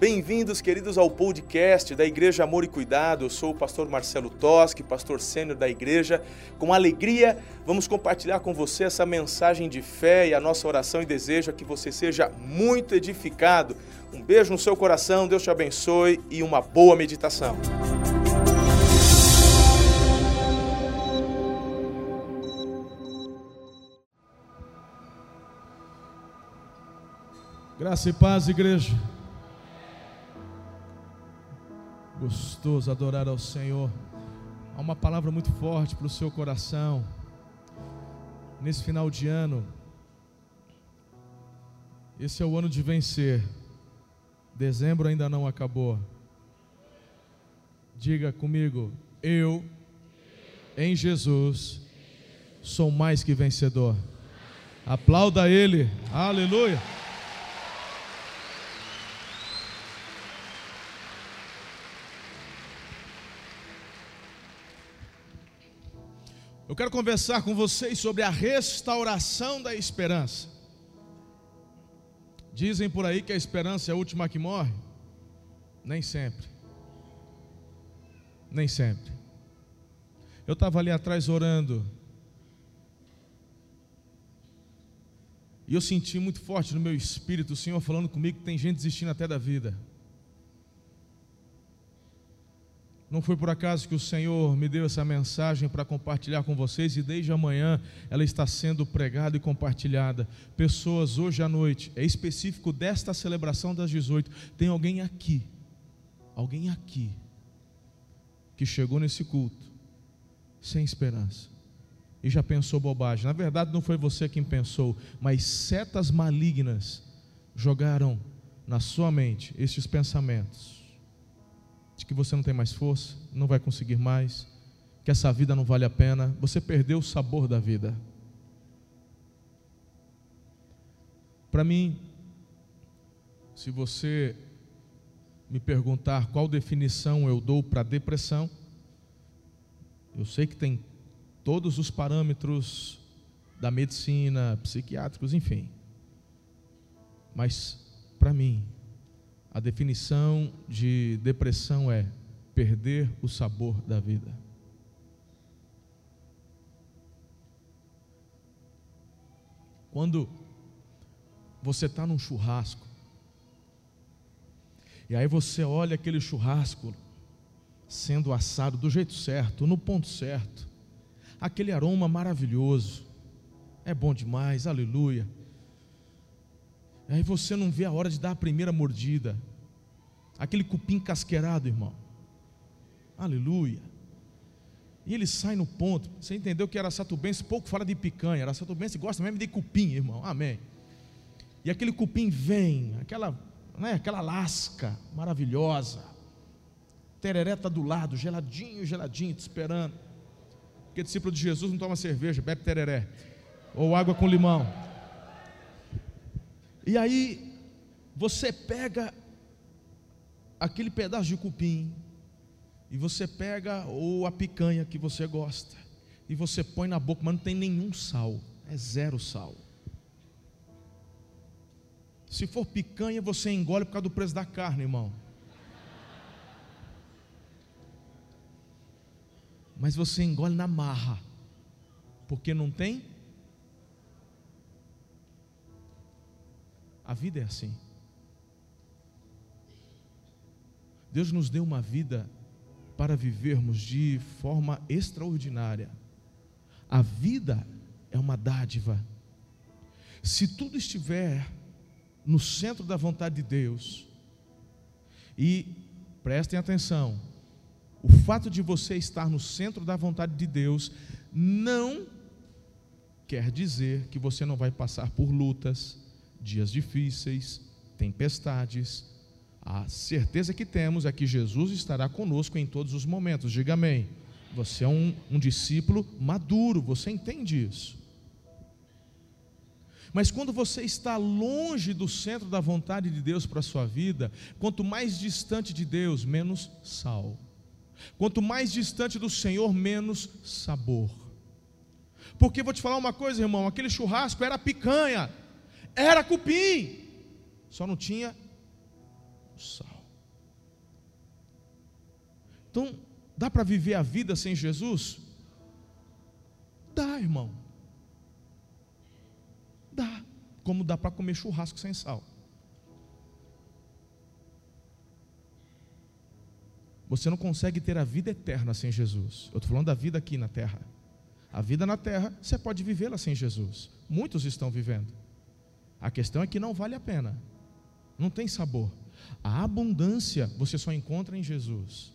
Bem-vindos, queridos, ao podcast da Igreja Amor e Cuidado. Eu sou o pastor Marcelo Toschi, pastor sênior da igreja. Com alegria, vamos compartilhar com você essa mensagem de fé e a nossa oração e desejo é que você seja muito edificado. Um beijo no seu coração, Deus te abençoe e uma boa meditação. Graça e paz, igreja. Gostoso adorar ao Senhor. Há uma palavra muito forte para o seu coração. Nesse final de ano, esse é o ano de vencer. Dezembro ainda não acabou. Diga comigo, eu, em Jesus, sou mais que vencedor. Aplauda Ele, aleluia. Eu quero conversar com vocês sobre a restauração da esperança. Dizem por aí que a esperança é a última que morre. Nem sempre. Nem sempre. Eu estava ali atrás orando. E eu senti muito forte no meu espírito o Senhor falando comigo que tem gente desistindo até da vida. Não foi por acaso que o Senhor me deu essa mensagem para compartilhar com vocês e desde amanhã ela está sendo pregada e compartilhada. Pessoas hoje à noite, é específico desta celebração das 18, tem alguém aqui, alguém aqui, que chegou nesse culto sem esperança e já pensou bobagem. Na verdade, não foi você quem pensou, mas setas malignas jogaram na sua mente esses pensamentos que você não tem mais força, não vai conseguir mais, que essa vida não vale a pena, você perdeu o sabor da vida. Para mim, se você me perguntar qual definição eu dou para depressão, eu sei que tem todos os parâmetros da medicina, psiquiátricos, enfim. Mas, para mim, a definição de depressão é perder o sabor da vida. Quando você está num churrasco, e aí você olha aquele churrasco sendo assado do jeito certo, no ponto certo, aquele aroma maravilhoso, é bom demais, aleluia. Aí você não vê a hora de dar a primeira mordida. Aquele cupim casqueirado, irmão. Aleluia. E ele sai no ponto. Você entendeu que era satubense, pouco fala de picanha. Era satubense gosta mesmo de cupim, irmão. Amém. E aquele cupim vem, aquela, né, aquela lasca maravilhosa. Tereré está do lado, geladinho, geladinho, te esperando. Porque discípulo de Jesus não toma cerveja, bebe tereré. Ou água com limão. E aí você pega aquele pedaço de cupim e você pega ou a picanha que você gosta e você põe na boca, mas não tem nenhum sal, é zero sal. Se for picanha, você engole por causa do preço da carne, irmão. Mas você engole na marra, porque não tem A vida é assim. Deus nos deu uma vida para vivermos de forma extraordinária. A vida é uma dádiva. Se tudo estiver no centro da vontade de Deus, e prestem atenção, o fato de você estar no centro da vontade de Deus não quer dizer que você não vai passar por lutas, dias difíceis, tempestades. A certeza que temos é que Jesus estará conosco em todos os momentos. Diga amém. Você é um, um discípulo maduro, você entende isso. Mas quando você está longe do centro da vontade de Deus para a sua vida, quanto mais distante de Deus, menos sal. Quanto mais distante do Senhor, menos sabor. Porque vou te falar uma coisa, irmão: aquele churrasco era picanha, era cupim. só não tinha sal. Então, dá para viver a vida sem Jesus? Dá, irmão. Dá. Como dá para comer churrasco sem sal. Você não consegue ter a vida eterna sem Jesus. Eu estou falando da vida aqui na terra. A vida na terra, você pode vivê-la sem Jesus. Muitos estão vivendo. A questão é que não vale a pena. Não tem sabor. A abundância você só encontra em Jesus.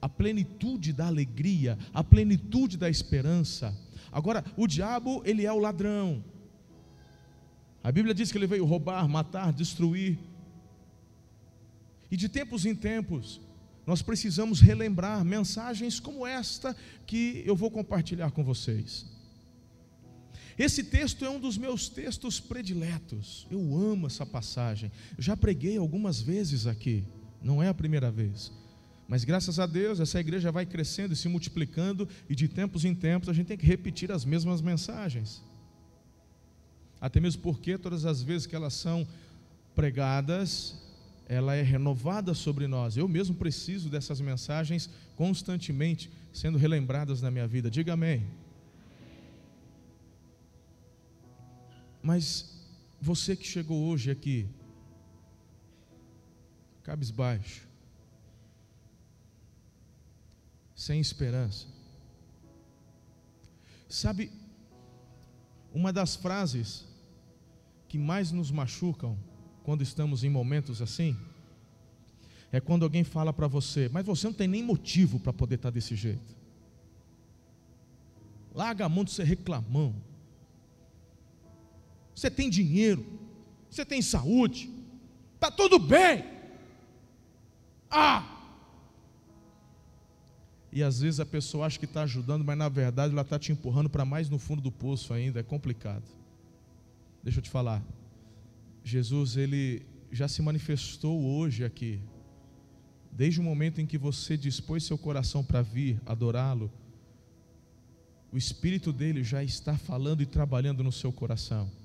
A plenitude da alegria, a plenitude da esperança. Agora, o diabo, ele é o ladrão. A Bíblia diz que ele veio roubar, matar, destruir. E de tempos em tempos, nós precisamos relembrar mensagens como esta que eu vou compartilhar com vocês. Esse texto é um dos meus textos prediletos. Eu amo essa passagem. Eu já preguei algumas vezes aqui, não é a primeira vez. Mas graças a Deus, essa igreja vai crescendo e se multiplicando, e de tempos em tempos a gente tem que repetir as mesmas mensagens. Até mesmo porque todas as vezes que elas são pregadas, ela é renovada sobre nós. Eu mesmo preciso dessas mensagens constantemente sendo relembradas na minha vida. Diga amém. Mas você que chegou hoje aqui, cabisbaixo, sem esperança, sabe, uma das frases que mais nos machucam quando estamos em momentos assim, é quando alguém fala para você, mas você não tem nem motivo para poder estar tá desse jeito. Larga a mão de ser reclamão. Você tem dinheiro, você tem saúde, está tudo bem. Ah! E às vezes a pessoa acha que está ajudando, mas na verdade ela está te empurrando para mais no fundo do poço ainda, é complicado. Deixa eu te falar, Jesus, ele já se manifestou hoje aqui. Desde o momento em que você dispôs seu coração para vir adorá-lo, o Espírito dele já está falando e trabalhando no seu coração.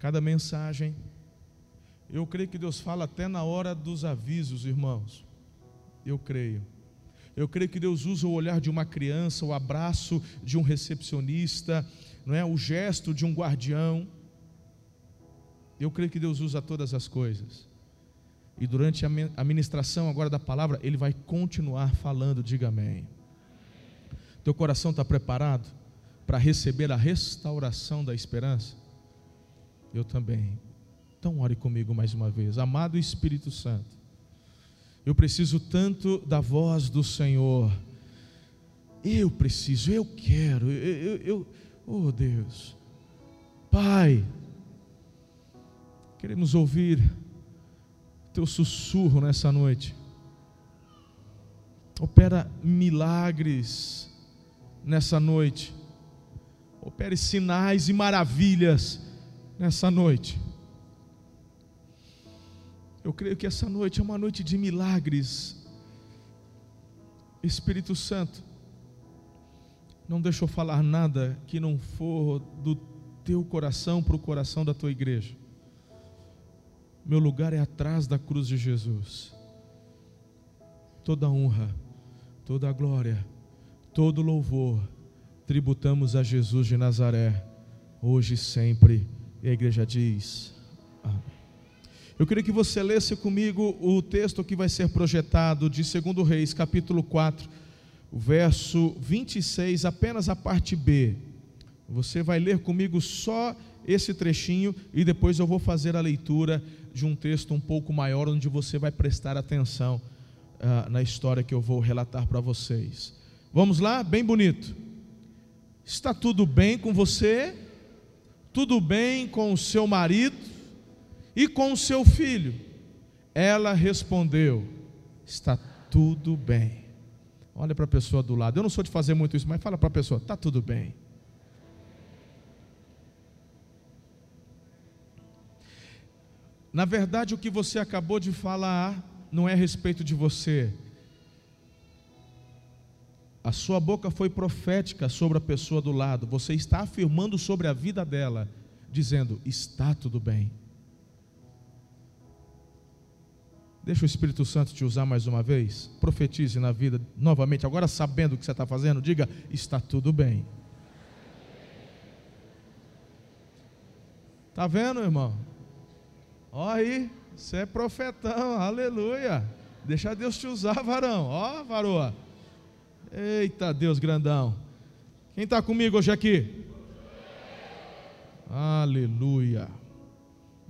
Cada mensagem, eu creio que Deus fala até na hora dos avisos, irmãos. Eu creio. Eu creio que Deus usa o olhar de uma criança, o abraço de um recepcionista, não é? O gesto de um guardião. Eu creio que Deus usa todas as coisas. E durante a ministração agora da palavra, Ele vai continuar falando, diga amém. Teu coração está preparado para receber a restauração da esperança? Eu também. Então ore comigo mais uma vez. Amado Espírito Santo, eu preciso tanto da voz do Senhor. Eu preciso, eu quero, eu, eu, oh Deus, Pai, Queremos ouvir teu sussurro nessa noite. Opera milagres nessa noite. Opere sinais e maravilhas nessa noite. Eu creio que essa noite é uma noite de milagres. Espírito Santo, não deixa eu falar nada que não for do teu coração para o coração da tua igreja. Meu lugar é atrás da cruz de Jesus. Toda honra, toda glória, todo louvor tributamos a Jesus de Nazaré, hoje e sempre. E a igreja diz: Amém. Eu queria que você lesse comigo o texto que vai ser projetado de 2 Reis, capítulo 4, o verso 26, apenas a parte B. Você vai ler comigo só esse trechinho e depois eu vou fazer a leitura de um texto um pouco maior, onde você vai prestar atenção uh, na história que eu vou relatar para vocês. Vamos lá? Bem bonito. Está tudo bem com você? Tudo bem com o seu marido e com o seu filho? Ela respondeu: Está tudo bem. Olha para a pessoa do lado. Eu não sou de fazer muito isso, mas fala para a pessoa: Está tudo bem. Na verdade, o que você acabou de falar não é a respeito de você. A sua boca foi profética sobre a pessoa do lado. Você está afirmando sobre a vida dela, dizendo: está tudo bem. Deixa o Espírito Santo te usar mais uma vez. Profetize na vida novamente. Agora, sabendo o que você está fazendo, diga: está tudo bem. Tá vendo, irmão? Olha aí, você é profetão, aleluia. Deixa Deus te usar, varão. Ó, varoa. Eita, Deus grandão. Quem está comigo hoje aqui? Aleluia.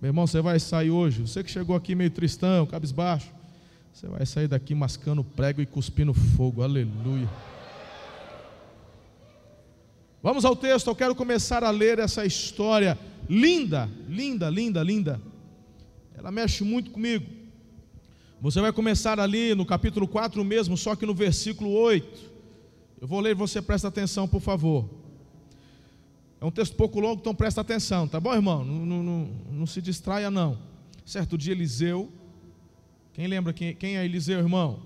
Meu irmão, você vai sair hoje. Você que chegou aqui meio tristão, cabisbaixo. Você vai sair daqui mascando prego e cuspindo fogo. Aleluia. Vamos ao texto. Eu quero começar a ler essa história linda, linda, linda, linda. Ela mexe muito comigo. Você vai começar ali no capítulo 4 mesmo, só que no versículo 8. Eu vou ler, você presta atenção, por favor. É um texto pouco longo, então presta atenção, tá bom, irmão? Não, não, não, não se distraia, não. Certo dia, Eliseu. Quem lembra quem, quem é Eliseu, irmão?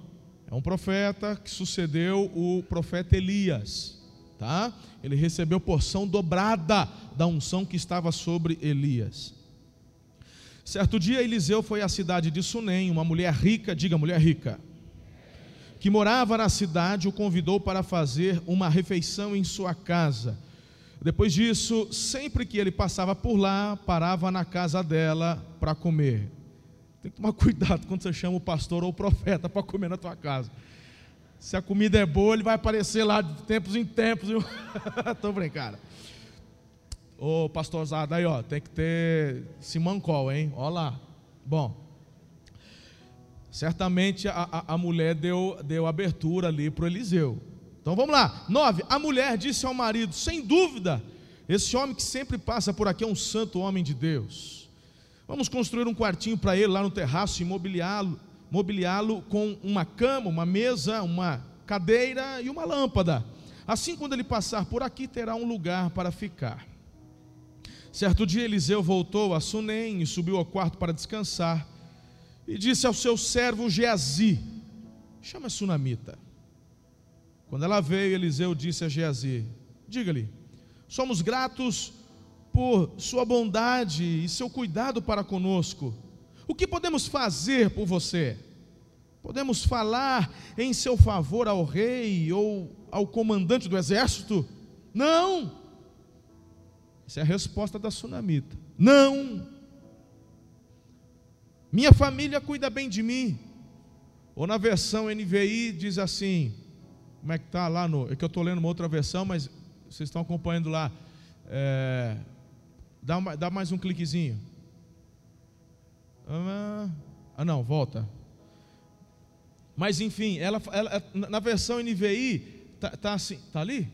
É um profeta que sucedeu o profeta Elias, tá? Ele recebeu porção dobrada da unção que estava sobre Elias. Certo dia, Eliseu foi à cidade de Sunem, uma mulher rica, diga mulher rica, que morava na cidade, o convidou para fazer uma refeição em sua casa. Depois disso, sempre que ele passava por lá, parava na casa dela para comer. Tem que tomar cuidado quando você chama o pastor ou o profeta para comer na tua casa. Se a comida é boa, ele vai aparecer lá de tempos em tempos. Estou brincando. Ô pastorzada aí, ó, tem que ter simancol, hein? Ó lá. Bom, certamente a, a, a mulher deu, deu abertura ali para Eliseu. Então vamos lá. Nove. A mulher disse ao marido: sem dúvida, esse homem que sempre passa por aqui é um santo homem de Deus. Vamos construir um quartinho para ele lá no terraço e mobiliá-lo, mobiliá-lo com uma cama, uma mesa, uma cadeira e uma lâmpada. Assim, quando ele passar por aqui, terá um lugar para ficar. Certo dia, Eliseu voltou a Sunem e subiu ao quarto para descansar. E disse ao seu servo Geazi: Chama a sunamita. Quando ela veio, Eliseu disse a Geazi: Diga-lhe, somos gratos por sua bondade e seu cuidado para conosco. O que podemos fazer por você? Podemos falar em seu favor ao rei ou ao comandante do exército? Não! Essa é a resposta da sunamita. Não. Minha família cuida bem de mim. Ou na versão NVI diz assim: como é que está lá no. É que eu estou lendo uma outra versão, mas vocês estão acompanhando lá. É, dá, uma, dá mais um cliquezinho. Ah, ah, não, volta. Mas enfim, ela, ela na versão NVI, está tá assim, está ali?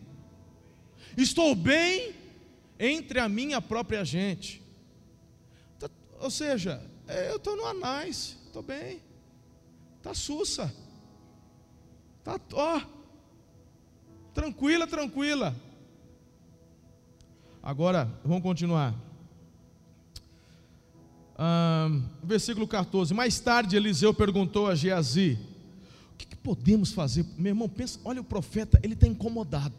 Estou bem entre a minha própria gente. Tá, ou seja, eu estou no anais, estou bem. Está sussa. Está, ó, tranquila, tranquila. Agora, vamos continuar. Um, versículo 14. Mais tarde, Eliseu perguntou a Geazi: O que, que podemos fazer? Meu irmão, pensa, olha o profeta, ele está incomodado.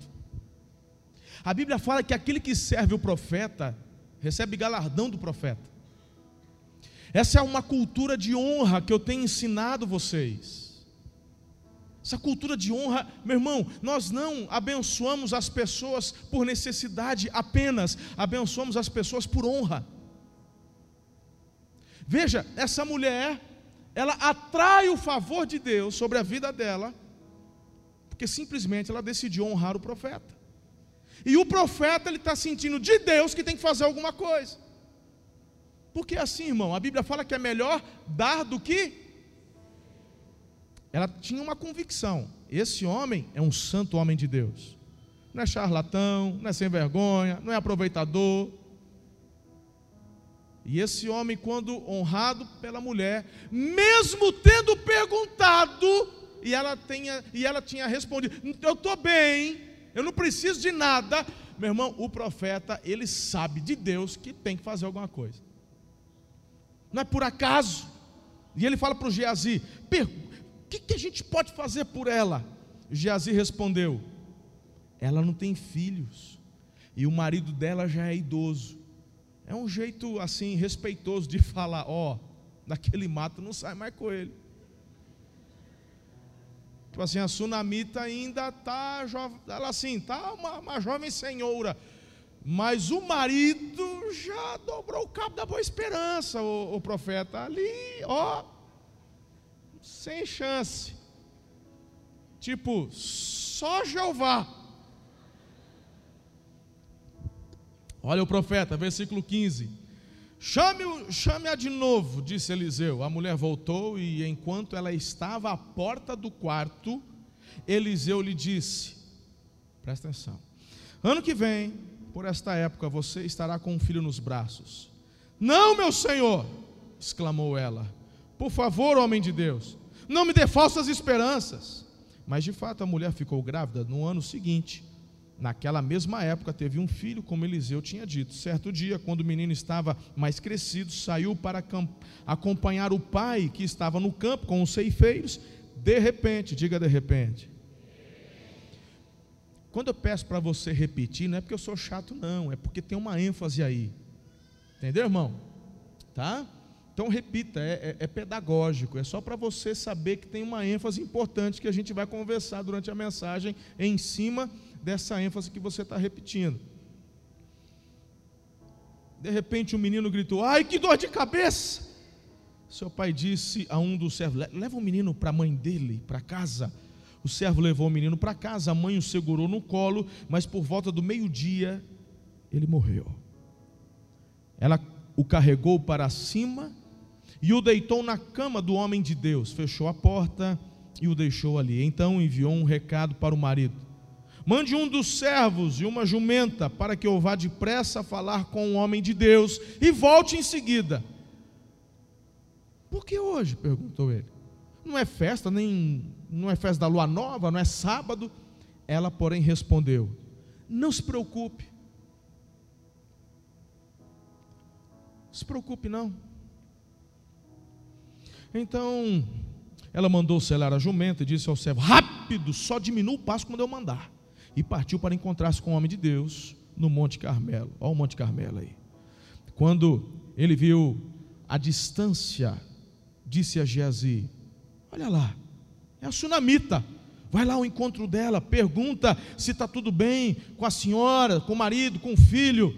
A Bíblia fala que aquele que serve o profeta recebe galardão do profeta. Essa é uma cultura de honra que eu tenho ensinado vocês. Essa cultura de honra, meu irmão, nós não abençoamos as pessoas por necessidade apenas, abençoamos as pessoas por honra. Veja, essa mulher, ela atrai o favor de Deus sobre a vida dela, porque simplesmente ela decidiu honrar o profeta. E o profeta ele está sentindo de Deus que tem que fazer alguma coisa. Porque assim, irmão, a Bíblia fala que é melhor dar do que. Ela tinha uma convicção: esse homem é um santo homem de Deus. Não é charlatão, não é sem vergonha, não é aproveitador. E esse homem, quando honrado pela mulher, mesmo tendo perguntado, e ela, tenha, e ela tinha respondido: Eu estou bem, eu não preciso de nada. Meu irmão, o profeta, ele sabe de Deus que tem que fazer alguma coisa. Não é por acaso. E ele fala para o Geazi: o que, que a gente pode fazer por ela? Geazi respondeu: ela não tem filhos, e o marido dela já é idoso. É um jeito assim respeitoso de falar: ó, oh, daquele mato não sai mais coelho. Tipo assim, a sunamita ainda está, ela assim, está uma, uma jovem senhora. Mas o marido já dobrou o cabo da boa esperança, o, o profeta. Ali, ó, sem chance. Tipo, só Jeová. Olha o profeta, versículo 15. Chame-a chame de novo, disse Eliseu. A mulher voltou e, enquanto ela estava à porta do quarto, Eliseu lhe disse: Presta atenção. Ano que vem, por esta época, você estará com um filho nos braços. Não, meu senhor, exclamou ela. Por favor, homem de Deus, não me dê falsas esperanças. Mas de fato a mulher ficou grávida no ano seguinte. Naquela mesma época teve um filho, como Eliseu tinha dito. Certo dia, quando o menino estava mais crescido, saiu para acompanhar o pai que estava no campo com os ceifeiros. De repente, diga de repente. Quando eu peço para você repetir, não é porque eu sou chato, não, é porque tem uma ênfase aí. Entendeu, irmão? Tá? Então repita, é, é, é pedagógico, é só para você saber que tem uma ênfase importante que a gente vai conversar durante a mensagem em cima dessa ênfase que você está repetindo. De repente o um menino gritou: Ai, que dor de cabeça! Seu pai disse a um dos servos: Leva o menino para a mãe dele, para casa. O servo levou o menino para casa, a mãe o segurou no colo, mas por volta do meio-dia ele morreu. Ela o carregou para cima e o deitou na cama do homem de Deus, fechou a porta e o deixou ali. Então enviou um recado para o marido: Mande um dos servos e uma jumenta para que eu vá depressa falar com o homem de Deus e volte em seguida. Por que hoje? perguntou ele. Não é festa, nem não é festa da lua nova, não é sábado. Ela, porém, respondeu: Não se preocupe. Se preocupe não. Então, ela mandou selar a jumenta e disse ao servo: Rápido, só diminua o passo quando eu mandar. E partiu para encontrar-se com o homem de Deus no Monte Carmelo. Olha o Monte Carmelo aí. Quando ele viu a distância, disse a Geazi: Olha lá, é a sunamita. Vai lá ao encontro dela, pergunta se está tudo bem com a senhora, com o marido, com o filho.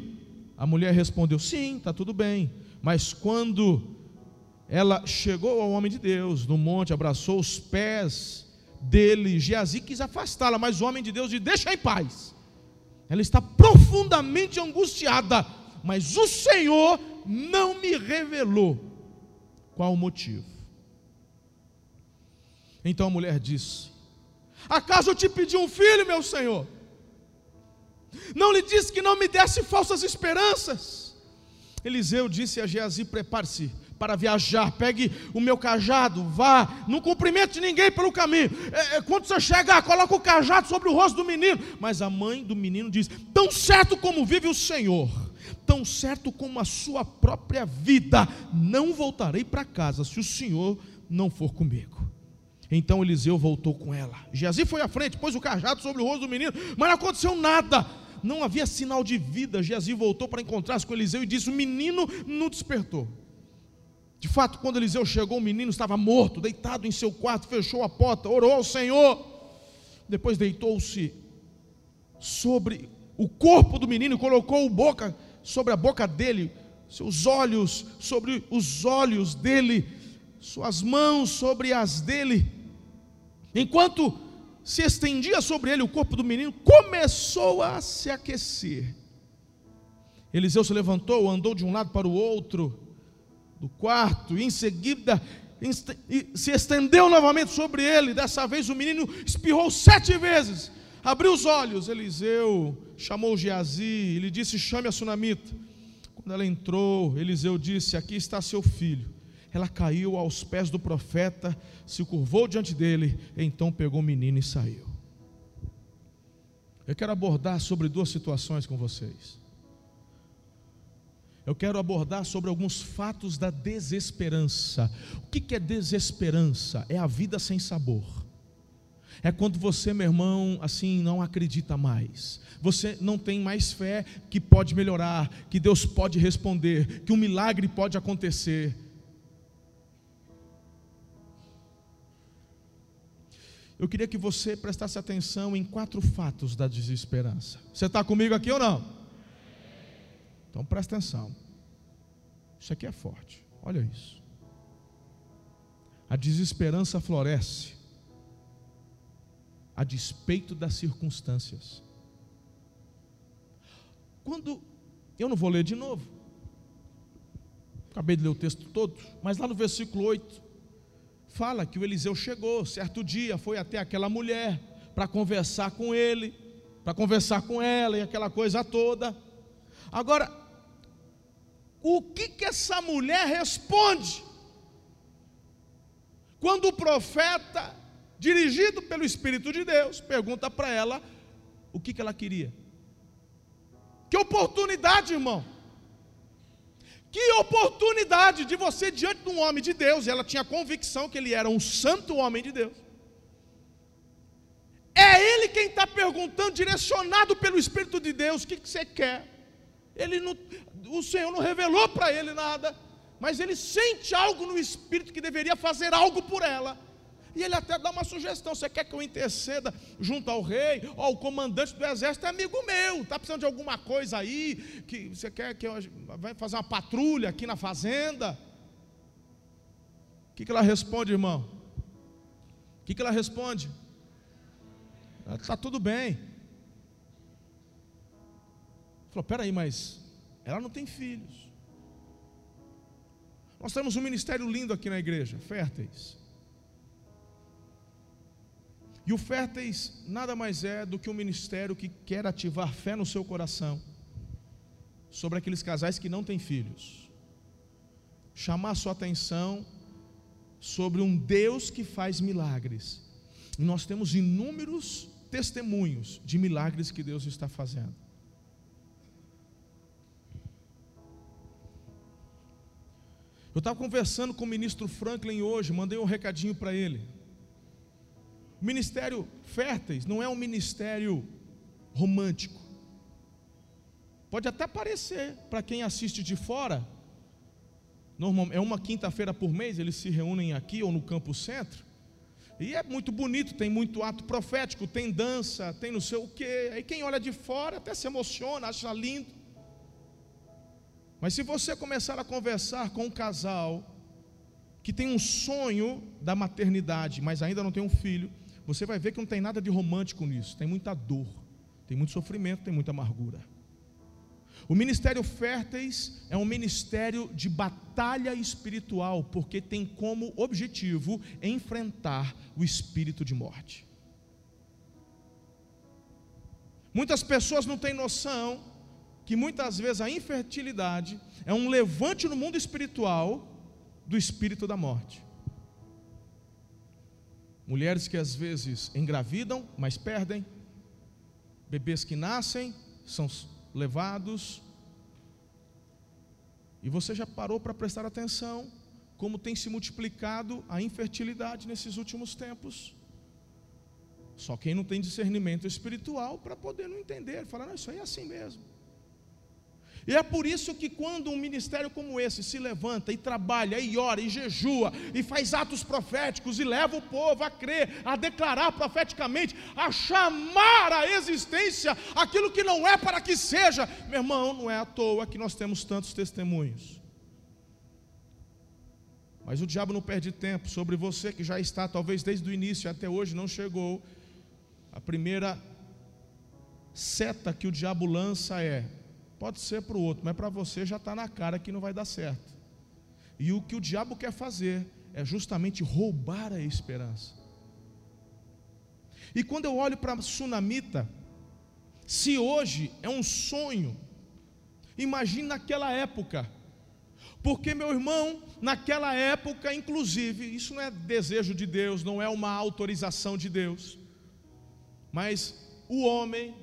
A mulher respondeu: Sim, está tudo bem. Mas quando ela chegou ao homem de Deus no monte, abraçou os pés dele, Geazi quis afastá-la, mas o homem de Deus disse: Deixa em paz. Ela está profundamente angustiada, mas o Senhor não me revelou qual o motivo. Então a mulher disse: Acaso eu te pedi um filho, meu senhor? Não lhe disse que não me desse falsas esperanças? Eliseu disse a Geazi: Prepare-se para viajar, pegue o meu cajado, vá, não cumprimente ninguém pelo caminho. É, é, quando você chegar, coloca o cajado sobre o rosto do menino. Mas a mãe do menino diz: Tão certo como vive o Senhor, tão certo como a sua própria vida, não voltarei para casa se o Senhor não for comigo. Então Eliseu voltou com ela. Geazi foi à frente, pôs o cajado sobre o rosto do menino, mas não aconteceu nada. Não havia sinal de vida. Geazi voltou para encontrar-se com Eliseu e disse: O menino não despertou. De fato, quando Eliseu chegou, o menino estava morto, deitado em seu quarto, fechou a porta, orou ao Senhor. Depois deitou-se sobre o corpo do menino, colocou boca sobre a boca dele, seus olhos sobre os olhos dele, suas mãos sobre as dele Enquanto se estendia sobre ele o corpo do menino, começou a se aquecer. Eliseu se levantou, andou de um lado para o outro do quarto, e em seguida se estendeu novamente sobre ele. Dessa vez o menino espirrou sete vezes, abriu os olhos. Eliseu chamou Geazi e lhe disse: Chame a sunamita. Quando ela entrou, Eliseu disse: Aqui está seu filho ela caiu aos pés do profeta, se curvou diante dele, então pegou o menino e saiu. Eu quero abordar sobre duas situações com vocês. Eu quero abordar sobre alguns fatos da desesperança. O que é desesperança? É a vida sem sabor. É quando você, meu irmão, assim não acredita mais. Você não tem mais fé que pode melhorar, que Deus pode responder, que um milagre pode acontecer. Eu queria que você prestasse atenção em quatro fatos da desesperança. Você está comigo aqui ou não? Então presta atenção. Isso aqui é forte. Olha isso. A desesperança floresce a despeito das circunstâncias. Quando eu não vou ler de novo. Acabei de ler o texto todo, mas lá no versículo 8 fala que o Eliseu chegou certo dia, foi até aquela mulher para conversar com ele, para conversar com ela e aquela coisa toda. Agora, o que que essa mulher responde? Quando o profeta, dirigido pelo Espírito de Deus, pergunta para ela o que que ela queria. Que oportunidade, irmão. Que oportunidade de você diante de um homem de Deus, e ela tinha convicção que ele era um santo homem de Deus. É ele quem está perguntando, direcionado pelo Espírito de Deus, o que, que você quer. Ele não, o Senhor não revelou para ele nada, mas ele sente algo no Espírito que deveria fazer algo por ela. E ele até dá uma sugestão: você quer que eu interceda junto ao rei? Ó, o comandante do exército é amigo meu, está precisando de alguma coisa aí? Que você quer que eu vai fazer uma patrulha aqui na fazenda? O que, que ela responde, irmão? O que, que ela responde? Está tudo bem. Falou, peraí, mas ela não tem filhos. Nós temos um ministério lindo aqui na igreja, férteis. E o Férteis nada mais é do que um ministério que quer ativar fé no seu coração sobre aqueles casais que não têm filhos. Chamar sua atenção sobre um Deus que faz milagres. E nós temos inúmeros testemunhos de milagres que Deus está fazendo. Eu estava conversando com o ministro Franklin hoje, mandei um recadinho para ele. O ministério férteis não é um ministério romântico. Pode até parecer para quem assiste de fora. Normal, é uma quinta-feira por mês, eles se reúnem aqui ou no Campo Centro. E é muito bonito, tem muito ato profético, tem dança, tem não sei o quê. Aí quem olha de fora até se emociona, acha lindo. Mas se você começar a conversar com um casal que tem um sonho da maternidade, mas ainda não tem um filho, você vai ver que não tem nada de romântico nisso, tem muita dor, tem muito sofrimento, tem muita amargura. O ministério Férteis é um ministério de batalha espiritual, porque tem como objetivo enfrentar o espírito de morte. Muitas pessoas não têm noção que muitas vezes a infertilidade é um levante no mundo espiritual do espírito da morte. Mulheres que às vezes engravidam, mas perdem. Bebês que nascem, são levados. E você já parou para prestar atenção como tem se multiplicado a infertilidade nesses últimos tempos? Só quem não tem discernimento espiritual para poder não entender, falar, não, isso aí é assim mesmo. E é por isso que quando um ministério como esse se levanta e trabalha, e ora, e jejua, e faz atos proféticos, e leva o povo a crer, a declarar profeticamente, a chamar à existência aquilo que não é para que seja, meu irmão, não é à toa que nós temos tantos testemunhos. Mas o diabo não perde tempo sobre você que já está, talvez desde o início até hoje não chegou. A primeira seta que o diabo lança é: Pode ser para o outro, mas para você já está na cara que não vai dar certo. E o que o diabo quer fazer é justamente roubar a esperança. E quando eu olho para a sunamita, se hoje é um sonho, imagine naquela época. Porque, meu irmão, naquela época, inclusive, isso não é desejo de Deus, não é uma autorização de Deus, mas o homem,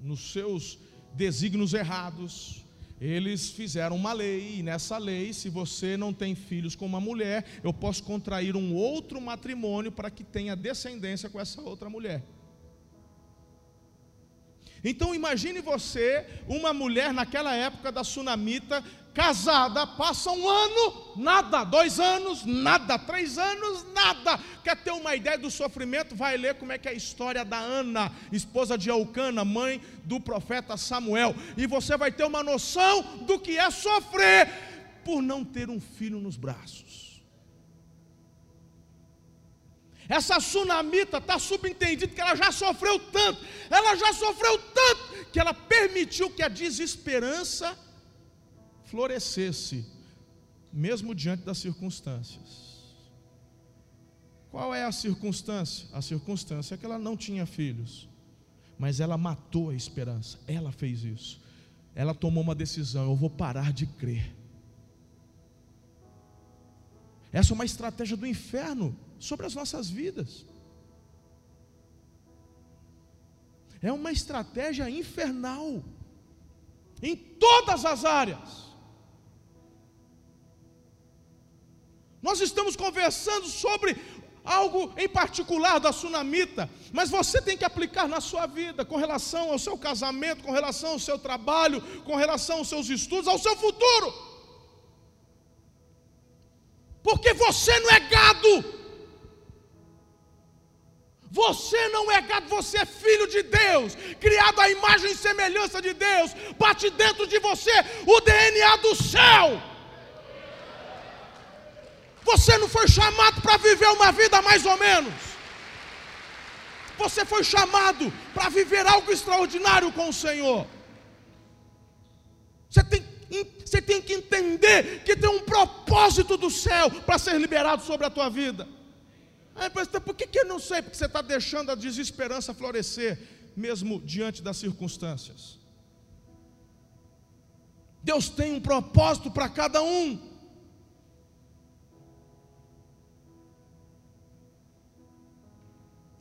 nos seus desígnios errados. Eles fizeram uma lei, e nessa lei, se você não tem filhos com uma mulher, eu posso contrair um outro matrimônio para que tenha descendência com essa outra mulher. Então imagine você, uma mulher naquela época da sunamita, casada, passa um ano, nada, dois anos, nada, três anos, nada. Quer ter uma ideia do sofrimento? Vai ler como é que é a história da Ana, esposa de Eucana, mãe do profeta Samuel, e você vai ter uma noção do que é sofrer por não ter um filho nos braços. Essa sunamita está subentendido que ela já sofreu tanto, ela já sofreu tanto, que ela permitiu que a desesperança florescesse, mesmo diante das circunstâncias. Qual é a circunstância? A circunstância é que ela não tinha filhos, mas ela matou a esperança, ela fez isso. Ela tomou uma decisão: eu vou parar de crer. Essa é uma estratégia do inferno sobre as nossas vidas. É uma estratégia infernal em todas as áreas. Nós estamos conversando sobre algo em particular da sunamita, mas você tem que aplicar na sua vida, com relação ao seu casamento, com relação ao seu trabalho, com relação aos seus estudos, ao seu futuro. Porque você não é gado. Você não é gado, você é filho de Deus, criado à imagem e semelhança de Deus. Bate dentro de você o DNA do céu. Você não foi chamado para viver uma vida mais ou menos. Você foi chamado para viver algo extraordinário com o Senhor. Você tem, você tem que entender que tem um propósito do céu para ser liberado sobre a tua vida. Aí, por que, que eu não sei? Porque você está deixando a desesperança florescer, mesmo diante das circunstâncias. Deus tem um propósito para cada um.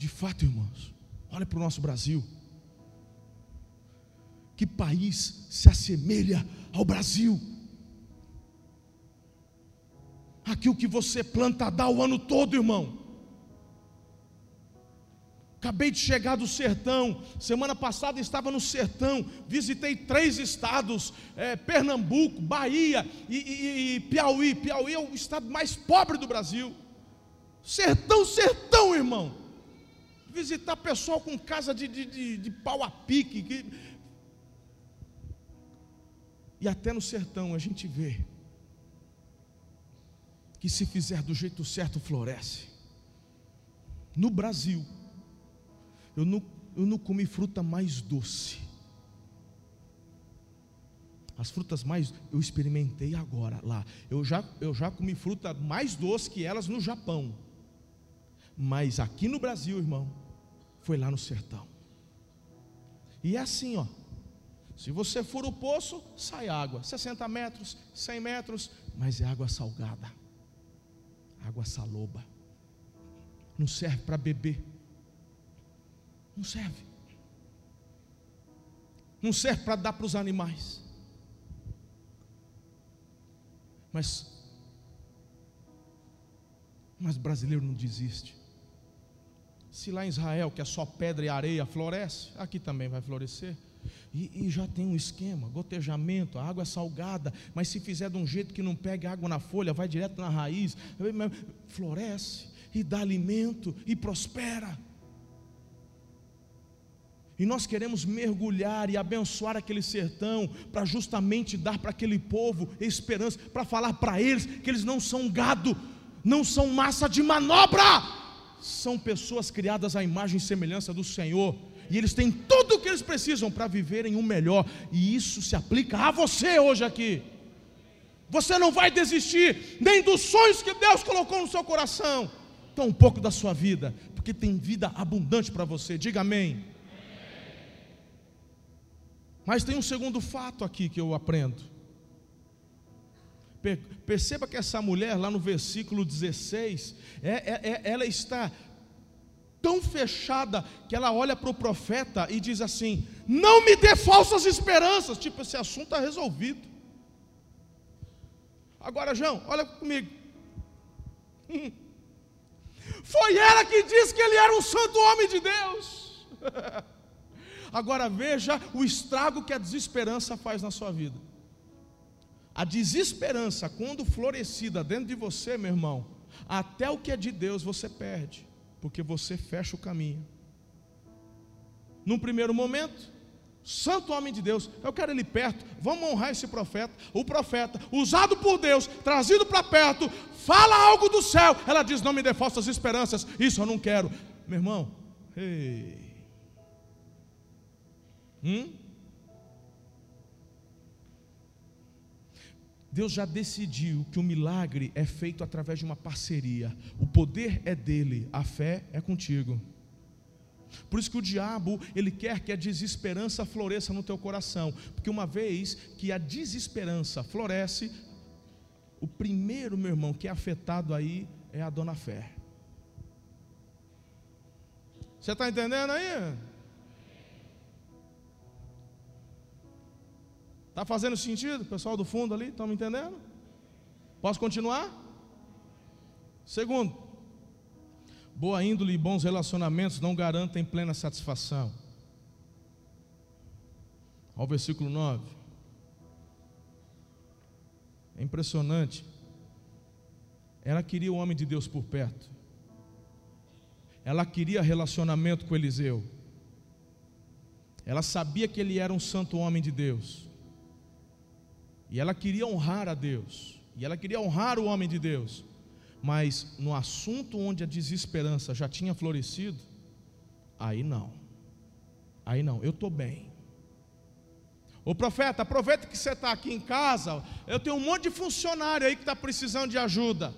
De fato, irmãos, olha para o nosso Brasil. Que país se assemelha ao Brasil? Aqui o que você planta dá o ano todo, irmão. Acabei de chegar do sertão. Semana passada estava no sertão. Visitei três estados: é, Pernambuco, Bahia e, e, e, Piauí. Piauí é o estado mais pobre do Brasil. Sertão, sertão, irmão visitar pessoal com casa de, de, de, de pau a pique. Que... E até no sertão a gente vê que se fizer do jeito certo floresce. No Brasil, eu não, eu não comi fruta mais doce. As frutas mais eu experimentei agora lá. Eu já, eu já comi fruta mais doce que elas no Japão. Mas aqui no Brasil, irmão, foi lá no sertão. E é assim, ó. Se você for o poço, sai água, 60 metros, 100 metros, mas é água salgada, água saloba. Não serve para beber, não serve, não serve para dar para os animais, mas, mas brasileiro não desiste. Se lá em Israel, que é só pedra e areia, floresce, aqui também vai florescer. E, e, já tem um esquema, gotejamento, a água é salgada, mas se fizer de um jeito que não pegue água na folha, vai direto na raiz, floresce e dá alimento e prospera. E nós queremos mergulhar e abençoar aquele sertão, para justamente dar para aquele povo esperança, para falar para eles que eles não são gado, não são massa de manobra são pessoas criadas à imagem e semelhança do Senhor, e eles têm tudo o que eles precisam para viverem o melhor, e isso se aplica a você hoje aqui. Você não vai desistir nem dos sonhos que Deus colocou no seu coração, tão um pouco da sua vida, porque tem vida abundante para você. Diga amém. Mas tem um segundo fato aqui que eu aprendo. Perceba que essa mulher, lá no versículo 16, é, é, é, ela está tão fechada que ela olha para o profeta e diz assim: Não me dê falsas esperanças. Tipo, esse assunto está resolvido. Agora, João, olha comigo. Hum. Foi ela que disse que ele era um santo homem de Deus. Agora veja o estrago que a desesperança faz na sua vida. A desesperança, quando florescida dentro de você, meu irmão, até o que é de Deus você perde, porque você fecha o caminho. Num primeiro momento, santo homem de Deus, eu quero ele perto, vamos honrar esse profeta. O profeta, usado por Deus, trazido para perto, fala algo do céu. Ela diz: Não me dê falsas esperanças, isso eu não quero. Meu irmão, ei. Hum? Deus já decidiu que o milagre é feito através de uma parceria. O poder é dele, a fé é contigo. Por isso que o diabo, ele quer que a desesperança floresça no teu coração, porque uma vez que a desesperança floresce, o primeiro, meu irmão, que é afetado aí é a dona fé. Você está entendendo aí? Está fazendo sentido? Pessoal do fundo ali, estão me entendendo? Posso continuar? Segundo, boa índole e bons relacionamentos não garantem plena satisfação. Ao versículo 9. É impressionante. Ela queria o homem de Deus por perto. Ela queria relacionamento com Eliseu. Ela sabia que ele era um santo homem de Deus. E ela queria honrar a Deus. E ela queria honrar o homem de Deus. Mas no assunto onde a desesperança já tinha florescido, aí não. Aí não, eu estou bem. Ô profeta, aproveita que você está aqui em casa. Eu tenho um monte de funcionário aí que está precisando de ajuda.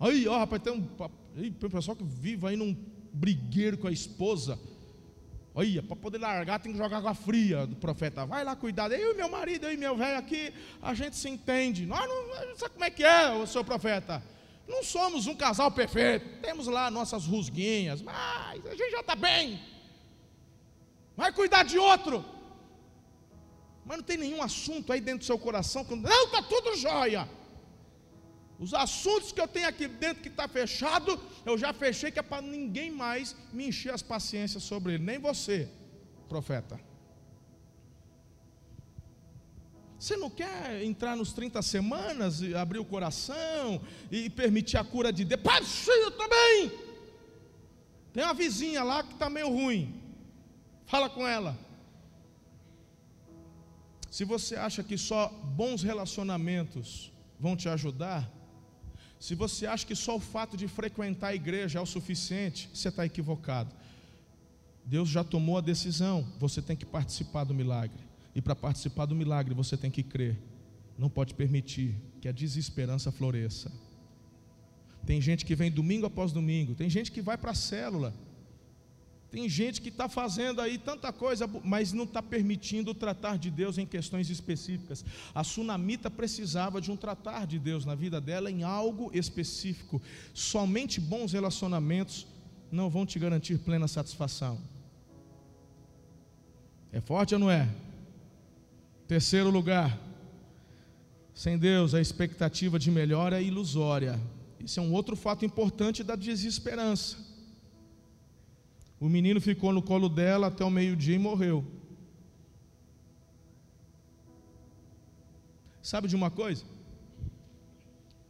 Aí, ó, rapaz, tem um, tem um pessoal que vive aí num brigueiro com a esposa. Olha, para poder largar tem que jogar água fria do profeta. Vai lá cuidar. Eu e meu marido, eu e meu velho aqui, a gente se entende. Nós não, sabe como é que é, o seu profeta? Não somos um casal perfeito. Temos lá nossas rusguinhas, mas a gente já está bem. Vai cuidar de outro. Mas não tem nenhum assunto aí dentro do seu coração. Que, não, está tudo jóia. Os assuntos que eu tenho aqui dentro que está fechado, eu já fechei que é para ninguém mais me encher as paciências sobre ele, nem você, profeta. Você não quer entrar nos 30 semanas e abrir o coração e permitir a cura de Deus? Pai, eu também. Tem uma vizinha lá que está meio ruim. Fala com ela. Se você acha que só bons relacionamentos vão te ajudar, se você acha que só o fato de frequentar a igreja é o suficiente, você está equivocado. Deus já tomou a decisão, você tem que participar do milagre. E para participar do milagre, você tem que crer. Não pode permitir que a desesperança floresça. Tem gente que vem domingo após domingo, tem gente que vai para a célula, tem gente que está fazendo aí tanta coisa, mas não está permitindo tratar de Deus em questões específicas. A sunamita precisava de um tratar de Deus na vida dela em algo específico. Somente bons relacionamentos não vão te garantir plena satisfação. É forte ou não é? Terceiro lugar, sem Deus a expectativa de melhora é ilusória. Isso é um outro fato importante da desesperança. O menino ficou no colo dela até o meio-dia e morreu. Sabe de uma coisa?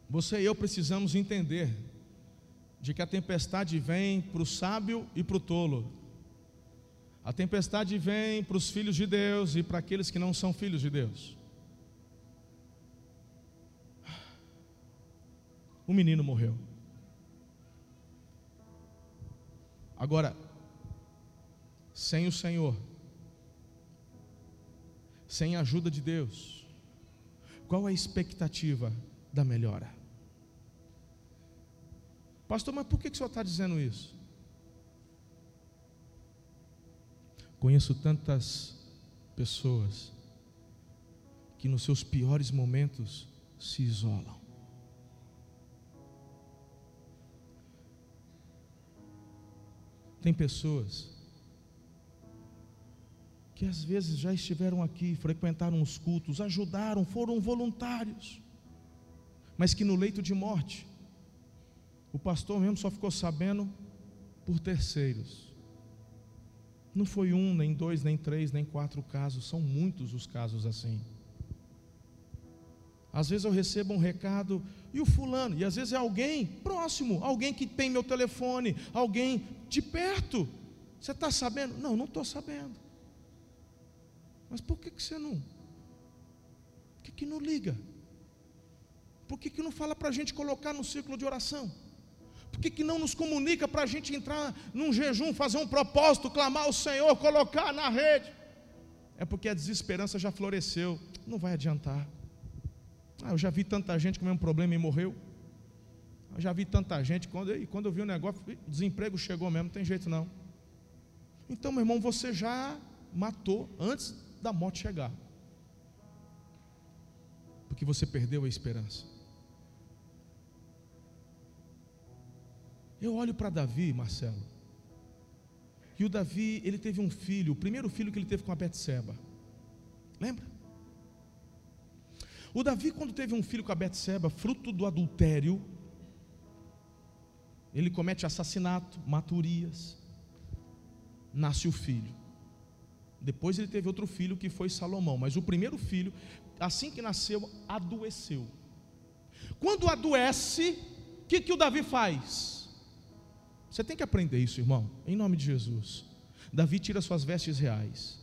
Você e eu precisamos entender de que a tempestade vem para o sábio e para o tolo. A tempestade vem para os filhos de Deus e para aqueles que não são filhos de Deus. O menino morreu. Agora, sem o Senhor, sem a ajuda de Deus, qual é a expectativa da melhora? Pastor, mas por que o senhor está dizendo isso? Conheço tantas pessoas que nos seus piores momentos se isolam. Tem pessoas que às vezes já estiveram aqui, frequentaram os cultos, ajudaram, foram voluntários, mas que no leito de morte, o pastor mesmo só ficou sabendo por terceiros. Não foi um, nem dois, nem três, nem quatro casos, são muitos os casos assim. Às vezes eu recebo um recado e o fulano, e às vezes é alguém próximo, alguém que tem meu telefone, alguém de perto. Você está sabendo? Não, não estou sabendo. Mas por que, que você não? Por que, que não liga? Por que, que não fala para a gente colocar no círculo de oração? Por que, que não nos comunica para a gente entrar num jejum, fazer um propósito, clamar ao Senhor, colocar na rede? É porque a desesperança já floresceu, não vai adiantar. Ah, eu já vi tanta gente com o mesmo problema e morreu. Eu já vi tanta gente, quando, e quando eu vi o negócio, o desemprego chegou mesmo, não tem jeito não. Então, meu irmão, você já matou antes da morte chegar. Porque você perdeu a esperança. Eu olho para Davi, Marcelo. E o Davi, ele teve um filho, o primeiro filho que ele teve com a Betseba. Lembra? O Davi, quando teve um filho com a Betseba, fruto do adultério, ele comete assassinato, mata Urias, nasce o filho. Depois ele teve outro filho que foi Salomão, mas o primeiro filho, assim que nasceu, adoeceu. Quando adoece, o que, que o Davi faz? Você tem que aprender isso, irmão, em nome de Jesus. Davi tira suas vestes reais,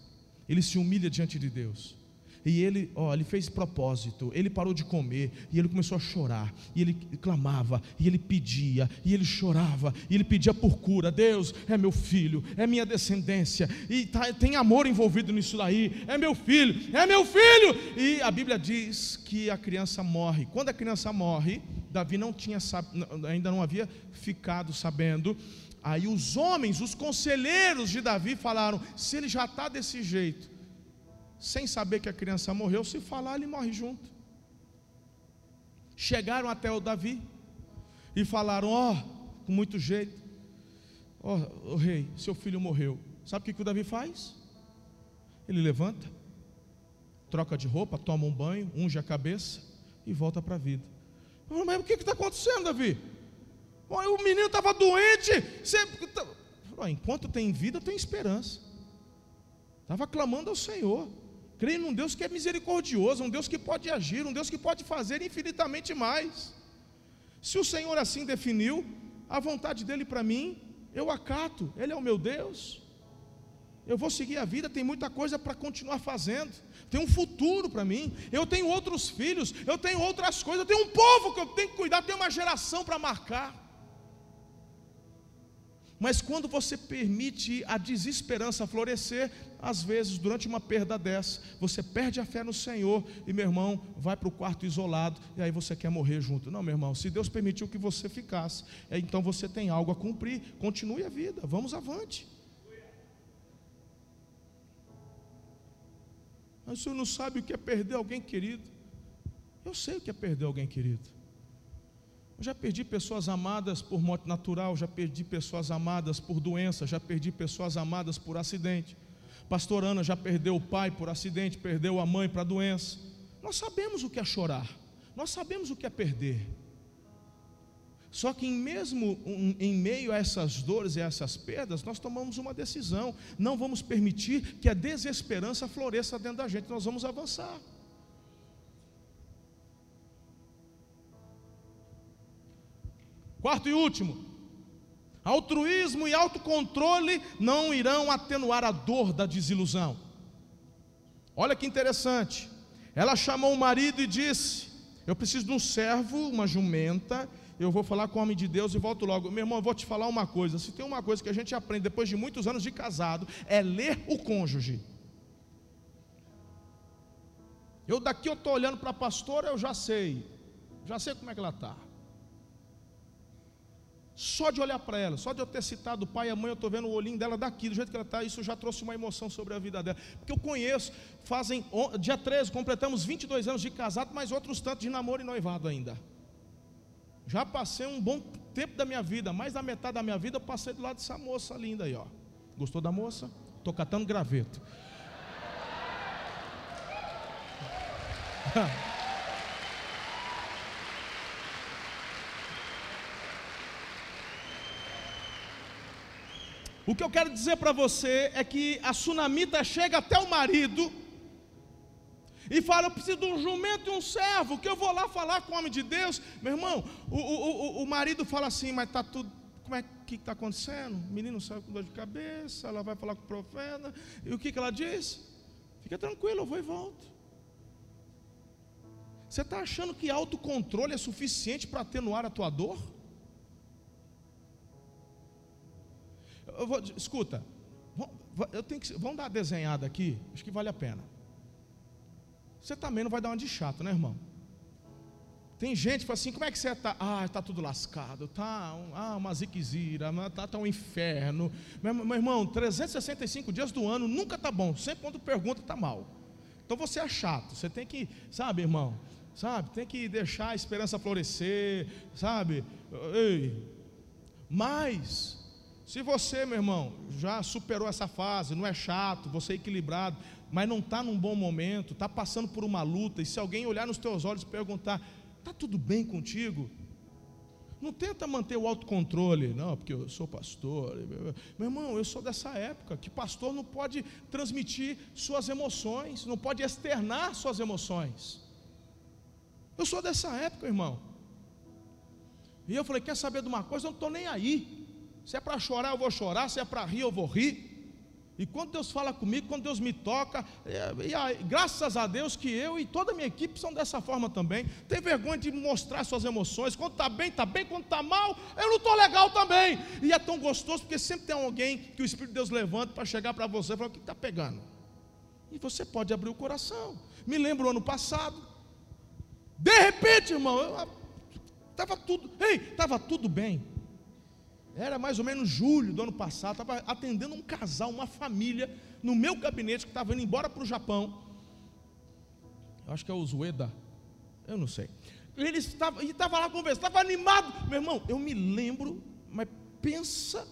ele se humilha diante de Deus. E ele, ó, ele fez propósito, ele parou de comer, e ele começou a chorar, e ele clamava, e ele pedia, e ele chorava, e ele pedia por cura. Deus, é meu filho, é minha descendência, e tá, tem amor envolvido nisso daí, é meu filho, é meu filho. E a Bíblia diz que a criança morre. Quando a criança morre, Davi não tinha, ainda não havia ficado sabendo. Aí os homens, os conselheiros de Davi falaram: se ele já está desse jeito, sem saber que a criança morreu, se falar, ele morre junto. Chegaram até o Davi e falaram: Ó, oh, com muito jeito, ó, oh, oh, rei, seu filho morreu. Sabe o que, que o Davi faz? Ele levanta, troca de roupa, toma um banho, unge a cabeça e volta para a vida. Mas o que está acontecendo, Davi? O menino estava doente. Você... Tá, enquanto tem vida, tem esperança. Estava clamando ao Senhor. Creio num Deus que é misericordioso, um Deus que pode agir, um Deus que pode fazer infinitamente mais. Se o Senhor assim definiu, a vontade dele para mim, eu acato, Ele é o meu Deus. Eu vou seguir a vida, tem muita coisa para continuar fazendo, tem um futuro para mim. Eu tenho outros filhos, eu tenho outras coisas, eu tenho um povo que eu tenho que cuidar, tenho uma geração para marcar. Mas quando você permite a desesperança florescer, às vezes, durante uma perda dessa, você perde a fé no Senhor e, meu irmão, vai para o quarto isolado e aí você quer morrer junto. Não, meu irmão, se Deus permitiu que você ficasse, é, então você tem algo a cumprir. Continue a vida, vamos avante. Mas o senhor não sabe o que é perder alguém querido. Eu sei o que é perder alguém querido. Eu já perdi pessoas amadas por morte natural, já perdi pessoas amadas por doença, já perdi pessoas amadas por acidente. Pastor Ana já perdeu o pai por acidente, perdeu a mãe para doença. Nós sabemos o que é chorar, nós sabemos o que é perder. Só que em mesmo em meio a essas dores e a essas perdas, nós tomamos uma decisão. Não vamos permitir que a desesperança floresça dentro da gente, nós vamos avançar. Quarto e último, altruísmo e autocontrole não irão atenuar a dor da desilusão. Olha que interessante. Ela chamou o marido e disse: Eu preciso de um servo, uma jumenta. Eu vou falar com o homem de Deus e volto logo. Meu irmão, eu vou te falar uma coisa. Se tem uma coisa que a gente aprende depois de muitos anos de casado, é ler o cônjuge. Eu daqui eu estou olhando para a pastora, eu já sei. Já sei como é que ela está. Só de olhar para ela, só de eu ter citado o pai e a mãe, eu estou vendo o olhinho dela daqui, do jeito que ela está, isso já trouxe uma emoção sobre a vida dela. Porque eu conheço, fazem, dia 13, completamos 22 anos de casado, mas outros tantos de namoro e noivado ainda. Já passei um bom tempo da minha vida, mais da metade da minha vida, eu passei do lado dessa moça linda aí, ó. Gostou da moça? Estou catando graveto. O que eu quero dizer para você é que a sunamita chega até o marido e fala: Eu preciso de um jumento e um servo, que eu vou lá falar com o homem de Deus. Meu irmão, o, o, o, o marido fala assim: Mas está tudo. Como é que está acontecendo? O menino saiu com dor de cabeça, ela vai falar com o profeta. E o que, que ela diz? Fica tranquilo, eu vou e volto. Você está achando que autocontrole é suficiente para atenuar a tua dor? Eu vou, escuta, eu tenho que, vamos dar uma desenhada aqui, acho que vale a pena. Você também não vai dar uma de chato, né, irmão? Tem gente que fala assim: como é que você está? Ah, está tudo lascado, tá um, ah, uma ziquezira, está tá um inferno. Meu, meu, irmão, 365 dias do ano nunca está bom, sempre quando pergunta está mal. Então você é chato, você tem que, sabe, irmão, sabe, tem que deixar a esperança florescer, sabe? Ei. Mas, se você, meu irmão, já superou essa fase, não é chato, você é equilibrado, mas não está num bom momento, está passando por uma luta, e se alguém olhar nos teus olhos e perguntar: está tudo bem contigo? Não tenta manter o autocontrole, não, porque eu sou pastor. Meu irmão, eu sou dessa época que pastor não pode transmitir suas emoções, não pode externar suas emoções. Eu sou dessa época, irmão. E eu falei: quer saber de uma coisa? Eu não estou nem aí. Se é para chorar, eu vou chorar. Se é para rir, eu vou rir. E quando Deus fala comigo, quando Deus me toca, é, e, graças a Deus que eu e toda a minha equipe são dessa forma também. Tem vergonha de mostrar suas emoções. Quando está bem, está bem. Quando está mal, eu não estou legal também. E é tão gostoso porque sempre tem alguém que o Espírito de Deus levanta para chegar para você e falar: o que está pegando? E você pode abrir o coração. Me lembro ano passado. De repente, irmão, estava tudo, ei, estava tudo bem. Era mais ou menos julho do ano passado, estava atendendo um casal, uma família, no meu gabinete que estava indo embora para o Japão. Eu acho que é o Zueda, eu não sei. Ele estava, ele estava lá conversando, estava animado. Meu irmão, eu me lembro, mas pensa,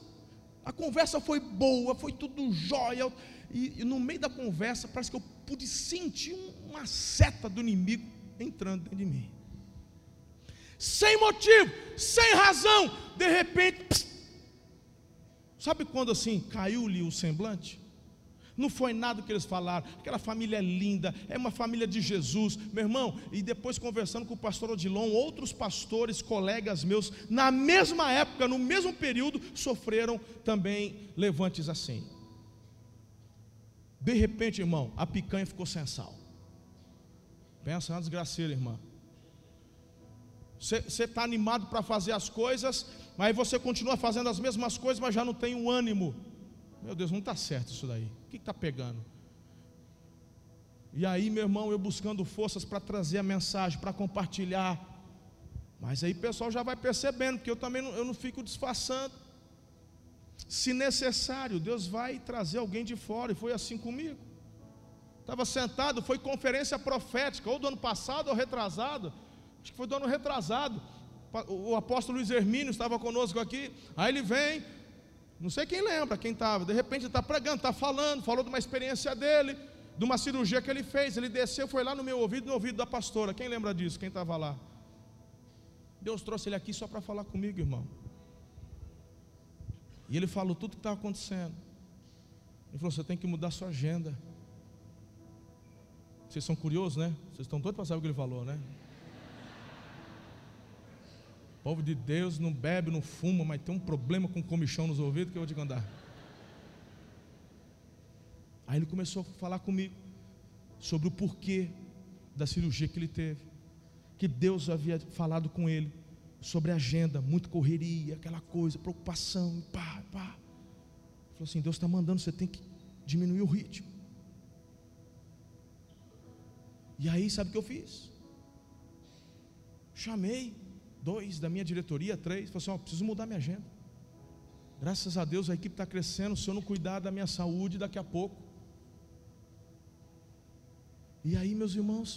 a conversa foi boa, foi tudo jóia. E, e no meio da conversa, parece que eu pude sentir uma seta do inimigo entrando dentro de mim. Sem motivo, sem razão, de repente, Sabe quando assim caiu-lhe o semblante? Não foi nada que eles falaram. Aquela família é linda, é uma família de Jesus, meu irmão. E depois conversando com o pastor Odilon, outros pastores, colegas meus, na mesma época, no mesmo período, sofreram também levantes assim. De repente, irmão, a picanha ficou sem sal. Pensa na desgraceira, irmã. Você está animado para fazer as coisas, mas você continua fazendo as mesmas coisas, mas já não tem um ânimo. Meu Deus, não está certo isso daí. O que está pegando? E aí, meu irmão, eu buscando forças para trazer a mensagem, para compartilhar. Mas aí o pessoal já vai percebendo, porque eu também não, eu não fico disfarçando. Se necessário, Deus vai trazer alguém de fora, e foi assim comigo. Estava sentado, foi conferência profética, ou do ano passado ou retrasado, acho que foi do ano retrasado o apóstolo Luiz Hermínio estava conosco aqui, aí ele vem, não sei quem lembra, quem estava, de repente está pregando, está falando, falou de uma experiência dele, de uma cirurgia que ele fez, ele desceu, foi lá no meu ouvido, no ouvido da pastora, quem lembra disso, quem estava lá? Deus trouxe ele aqui só para falar comigo, irmão. E ele falou tudo o que estava acontecendo. Ele falou: você tem que mudar sua agenda. Vocês são curiosos, né? Vocês estão todos para saber o que ele falou, né? Povo de Deus não bebe, não fuma, mas tem um problema com comichão nos ouvidos que eu vou te contar. Aí ele começou a falar comigo sobre o porquê da cirurgia que ele teve, que Deus havia falado com ele sobre agenda, muito correria, aquela coisa, preocupação, pá, pá. Ele falou assim: Deus está mandando, você tem que diminuir o ritmo. E aí, sabe o que eu fiz? Chamei dois da minha diretoria, três, falou assim: ó, preciso mudar minha agenda. Graças a Deus a equipe está crescendo, se eu não cuidar da minha saúde daqui a pouco. E aí, meus irmãos,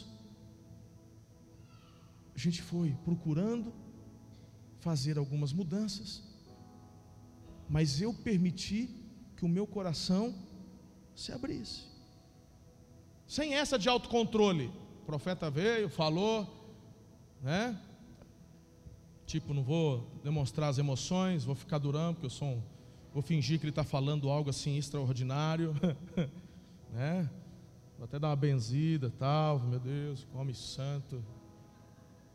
a gente foi procurando fazer algumas mudanças, mas eu permiti que o meu coração se abrisse. Sem essa de autocontrole. O profeta veio, falou, né? Tipo, não vou demonstrar as emoções, vou ficar durando, porque eu sou um, vou fingir que ele está falando algo assim extraordinário, né? Vou até dar uma benzida, tal, meu Deus, come santo.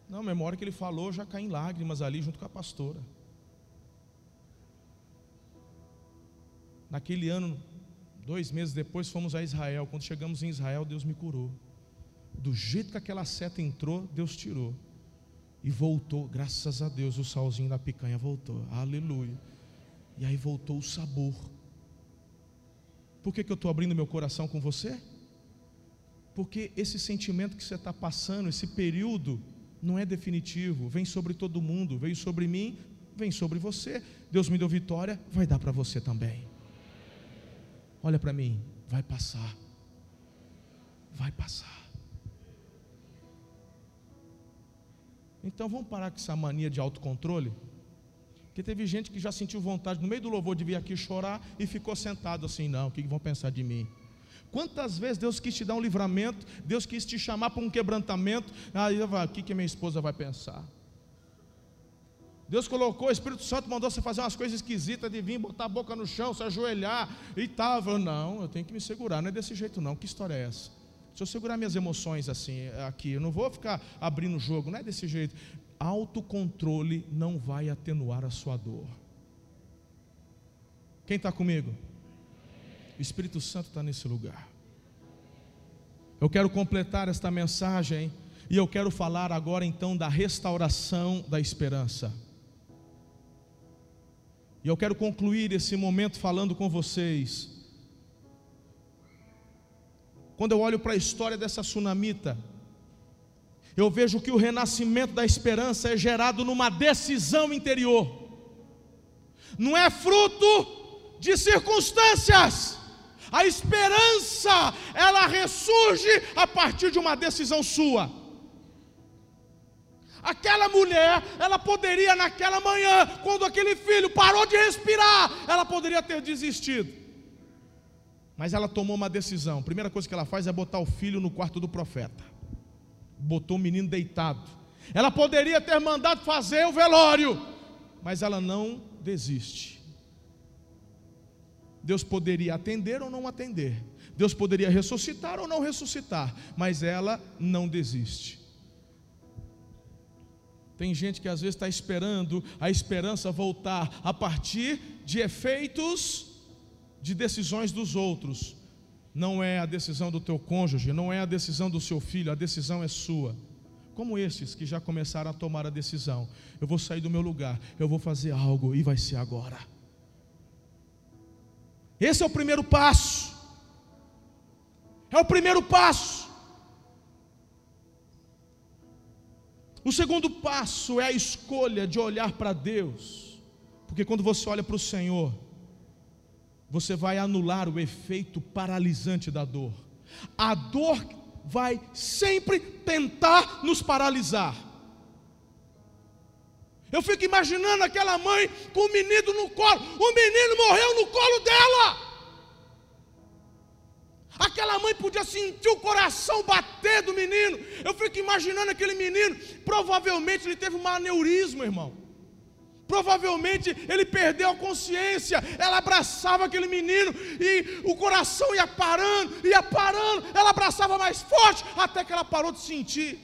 Não, memória que ele falou, já caí em lágrimas ali junto com a pastora. Naquele ano, dois meses depois, fomos a Israel. Quando chegamos em Israel, Deus me curou. Do jeito que aquela seta entrou, Deus tirou. E voltou, graças a Deus, o salzinho da picanha voltou. Aleluia. E aí voltou o sabor. Por que, que eu estou abrindo meu coração com você? Porque esse sentimento que você está passando, esse período, não é definitivo. Vem sobre todo mundo, veio sobre mim, vem sobre você. Deus me deu vitória, vai dar para você também. Olha para mim, vai passar. Vai passar. Então vamos parar com essa mania de autocontrole? Porque teve gente que já sentiu vontade no meio do louvor de vir aqui chorar e ficou sentado assim, não, o que vão pensar de mim? Quantas vezes Deus quis te dar um livramento, Deus quis te chamar para um quebrantamento, aí eu o que, que minha esposa vai pensar? Deus colocou, o Espírito Santo mandou você fazer umas coisas esquisitas de vir, botar a boca no chão, se ajoelhar e tal. Eu, não, eu tenho que me segurar, não é desse jeito não. Que história é essa? Se eu segurar minhas emoções assim, aqui, eu não vou ficar abrindo o jogo, não é desse jeito. Autocontrole não vai atenuar a sua dor. Quem está comigo? O Espírito Santo está nesse lugar. Eu quero completar esta mensagem e eu quero falar agora então da restauração da esperança. E eu quero concluir esse momento falando com vocês quando eu olho para a história dessa sunamita, eu vejo que o renascimento da esperança é gerado numa decisão interior, não é fruto de circunstâncias. A esperança, ela ressurge a partir de uma decisão sua. Aquela mulher, ela poderia naquela manhã, quando aquele filho parou de respirar, ela poderia ter desistido. Mas ela tomou uma decisão. A primeira coisa que ela faz é botar o filho no quarto do profeta. Botou o menino deitado. Ela poderia ter mandado fazer o velório, mas ela não desiste. Deus poderia atender ou não atender. Deus poderia ressuscitar ou não ressuscitar, mas ela não desiste. Tem gente que às vezes está esperando a esperança voltar a partir de efeitos de decisões dos outros. Não é a decisão do teu cônjuge, não é a decisão do seu filho, a decisão é sua. Como esses que já começaram a tomar a decisão: eu vou sair do meu lugar, eu vou fazer algo e vai ser agora. Esse é o primeiro passo. É o primeiro passo. O segundo passo é a escolha de olhar para Deus, porque quando você olha para o Senhor, você vai anular o efeito paralisante da dor. A dor vai sempre tentar nos paralisar. Eu fico imaginando aquela mãe com o menino no colo. O menino morreu no colo dela. Aquela mãe podia sentir o coração bater do menino. Eu fico imaginando aquele menino. Provavelmente ele teve um aneurisma, irmão. Provavelmente ele perdeu a consciência. Ela abraçava aquele menino e o coração ia parando, ia parando. Ela abraçava mais forte até que ela parou de sentir.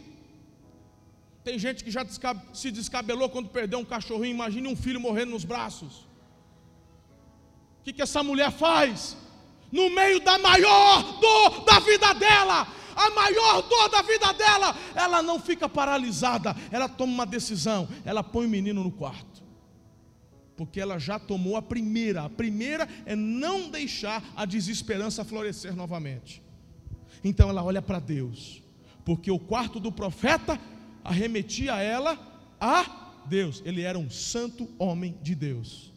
Tem gente que já se descabelou quando perdeu um cachorrinho. Imagine um filho morrendo nos braços. O que, que essa mulher faz? No meio da maior dor da vida dela, a maior dor da vida dela, ela não fica paralisada, ela toma uma decisão, ela põe o menino no quarto porque ela já tomou a primeira. A primeira é não deixar a desesperança florescer novamente. Então ela olha para Deus, porque o quarto do profeta arremetia ela a Deus. Ele era um santo homem de Deus.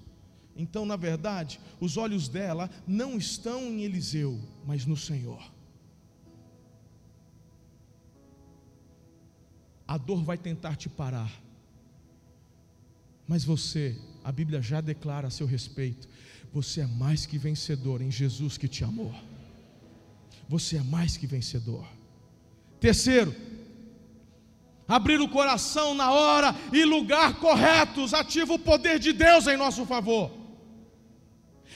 Então, na verdade, os olhos dela não estão em Eliseu, mas no Senhor. A dor vai tentar te parar, mas você a Bíblia já declara a seu respeito: você é mais que vencedor em Jesus que te amou. Você é mais que vencedor. Terceiro, abrir o coração na hora e lugar corretos, ativa o poder de Deus em nosso favor.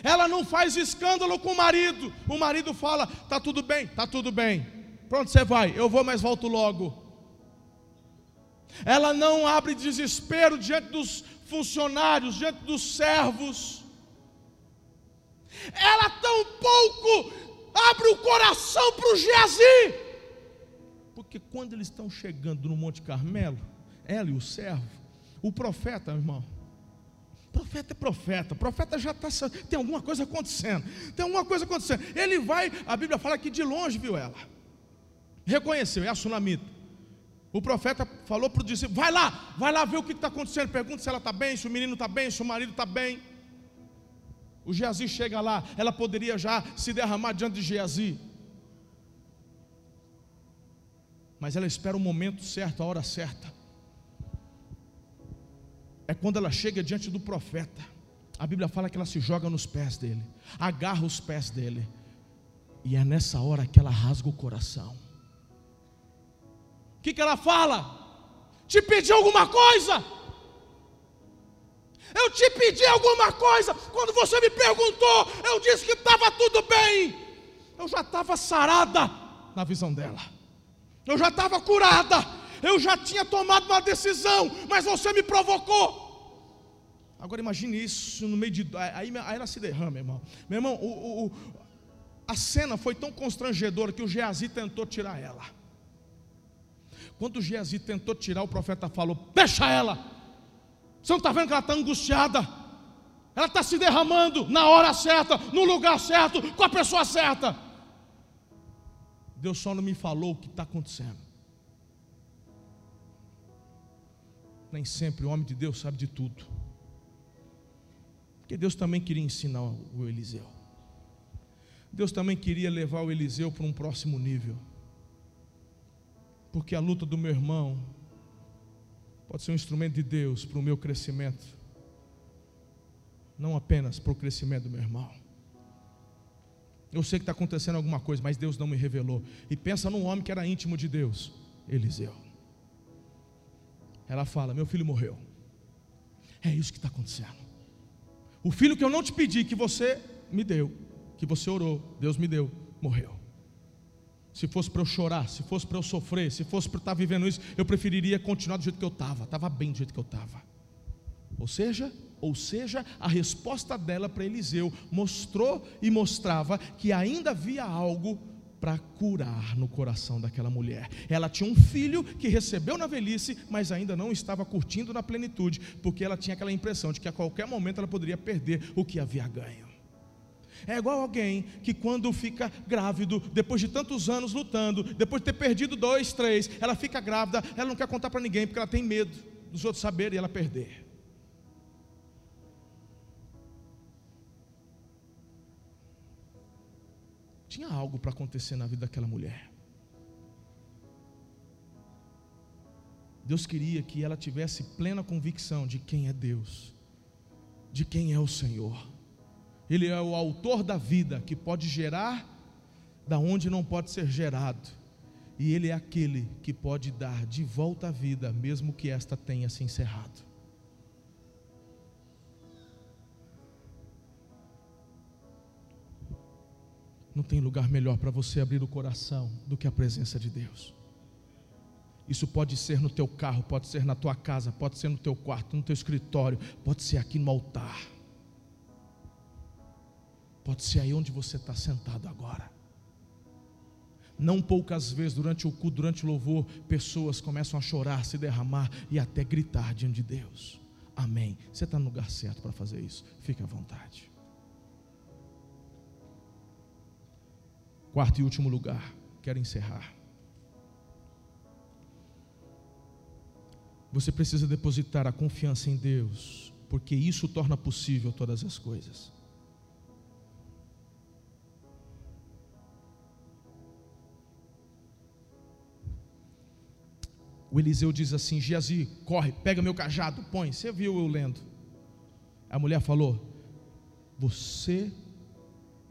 Ela não faz escândalo com o marido. O marido fala: tá tudo bem, tá tudo bem. Pronto, você vai? Eu vou, mas volto logo. Ela não abre desespero diante dos funcionários, diante dos servos. Ela tão pouco abre o coração para o Geazi. Porque quando eles estão chegando no Monte Carmelo, ela e o servo, o profeta, meu irmão, profeta é profeta, profeta já está, tem alguma coisa acontecendo, tem alguma coisa acontecendo. Ele vai, a Bíblia fala que de longe viu ela, reconheceu, é a sunamita. O profeta falou para o discípulo: vai lá, vai lá ver o que está acontecendo, pergunta se ela está bem, se o menino está bem, se o marido está bem. O Geazi chega lá, ela poderia já se derramar diante de Geazi. Mas ela espera o momento certo, a hora certa. É quando ela chega diante do profeta. A Bíblia fala que ela se joga nos pés dele, agarra os pés dele. E é nessa hora que ela rasga o coração. O que, que ela fala? Te pedi alguma coisa? Eu te pedi alguma coisa. Quando você me perguntou, eu disse que estava tudo bem. Eu já estava sarada na visão dela. Eu já estava curada. Eu já tinha tomado uma decisão, mas você me provocou. Agora imagine isso no meio de. Aí, aí ela se derrama, irmão. Meu irmão, o, o, a cena foi tão constrangedora que o Geazi tentou tirar ela. Quando Geazi tentou tirar, o profeta falou: Fecha ela. Você não está vendo que ela está angustiada? Ela está se derramando na hora certa, no lugar certo, com a pessoa certa. Deus só não me falou o que está acontecendo. Nem sempre o homem de Deus sabe de tudo. Porque Deus também queria ensinar o Eliseu. Deus também queria levar o Eliseu para um próximo nível. Porque a luta do meu irmão pode ser um instrumento de Deus para o meu crescimento, não apenas para o crescimento do meu irmão. Eu sei que está acontecendo alguma coisa, mas Deus não me revelou. E pensa num homem que era íntimo de Deus, Eliseu. Ela fala: Meu filho morreu. É isso que está acontecendo. O filho que eu não te pedi, que você me deu, que você orou, Deus me deu, morreu. Se fosse para eu chorar, se fosse para eu sofrer, se fosse para eu estar vivendo isso, eu preferiria continuar do jeito que eu estava. Estava bem do jeito que eu estava. Ou seja, ou seja, a resposta dela para Eliseu mostrou e mostrava que ainda havia algo para curar no coração daquela mulher. Ela tinha um filho que recebeu na velhice, mas ainda não estava curtindo na plenitude, porque ela tinha aquela impressão de que a qualquer momento ela poderia perder o que havia ganho. É igual alguém que, quando fica grávido, depois de tantos anos lutando, depois de ter perdido dois, três, ela fica grávida, ela não quer contar para ninguém, porque ela tem medo dos outros saberem e ela perder. Tinha algo para acontecer na vida daquela mulher. Deus queria que ela tivesse plena convicção de quem é Deus, de quem é o Senhor. Ele é o autor da vida que pode gerar da onde não pode ser gerado. E ele é aquele que pode dar de volta a vida, mesmo que esta tenha se encerrado. Não tem lugar melhor para você abrir o coração do que a presença de Deus. Isso pode ser no teu carro, pode ser na tua casa, pode ser no teu quarto, no teu escritório, pode ser aqui no altar. Pode ser aí onde você está sentado agora. Não poucas vezes durante o culto, durante o louvor, pessoas começam a chorar, se derramar e até gritar diante de Deus. Amém. Você está no lugar certo para fazer isso. Fique à vontade. Quarto e último lugar, quero encerrar. Você precisa depositar a confiança em Deus, porque isso torna possível todas as coisas. O Eliseu diz assim: Geazi, corre, pega meu cajado, põe. Você viu eu lendo? A mulher falou: Você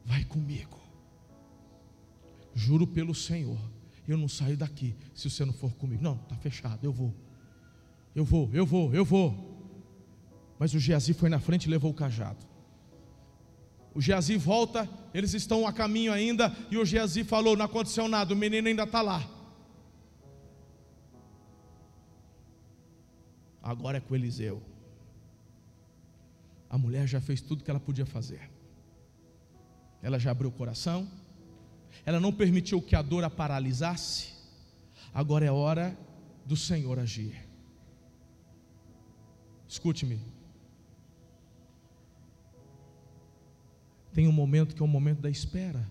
vai comigo. Juro pelo Senhor, eu não saio daqui se você não for comigo. Não, está fechado, eu vou. Eu vou, eu vou, eu vou. Mas o Geazi foi na frente e levou o cajado. O Geazi volta, eles estão a caminho ainda, e o Geazi falou: não aconteceu nada, o menino ainda está lá. Agora é com Eliseu. A mulher já fez tudo que ela podia fazer. Ela já abriu o coração, ela não permitiu que a dor a paralisasse. Agora é hora do Senhor agir. Escute-me, Tem um momento que é o momento da espera.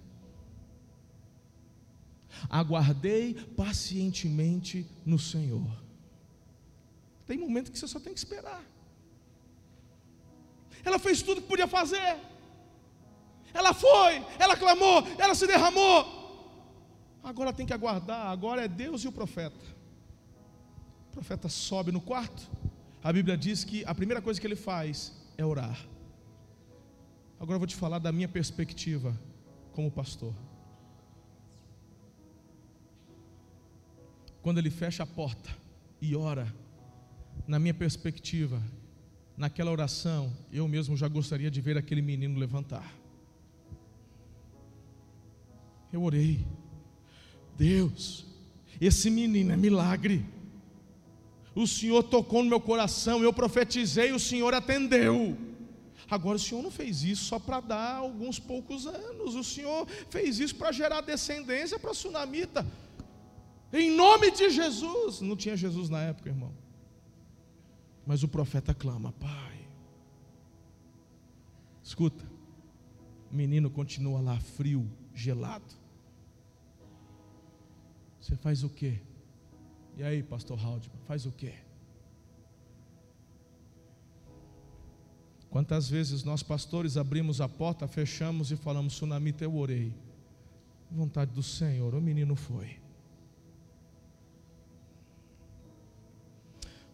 Aguardei pacientemente no Senhor. Tem momento que você só tem que esperar. Ela fez tudo que podia fazer. Ela foi, ela clamou, ela se derramou. Agora tem que aguardar. Agora é Deus e o profeta. O profeta sobe no quarto. A Bíblia diz que a primeira coisa que ele faz é orar. Agora eu vou te falar da minha perspectiva como pastor. Quando ele fecha a porta e ora, na minha perspectiva, naquela oração, eu mesmo já gostaria de ver aquele menino levantar. Eu orei, Deus, esse menino é milagre. O Senhor tocou no meu coração, eu profetizei, o Senhor atendeu. Agora, o Senhor não fez isso só para dar alguns poucos anos, o Senhor fez isso para gerar descendência para a sunamita. Em nome de Jesus. Não tinha Jesus na época, irmão. Mas o profeta clama: Pai. Escuta, o menino continua lá frio, gelado. Você faz o quê? E aí, pastor Haldeman, faz o quê? Quantas vezes nós pastores abrimos a porta, fechamos e falamos, Sunamita, eu orei. Vontade do Senhor, o menino foi.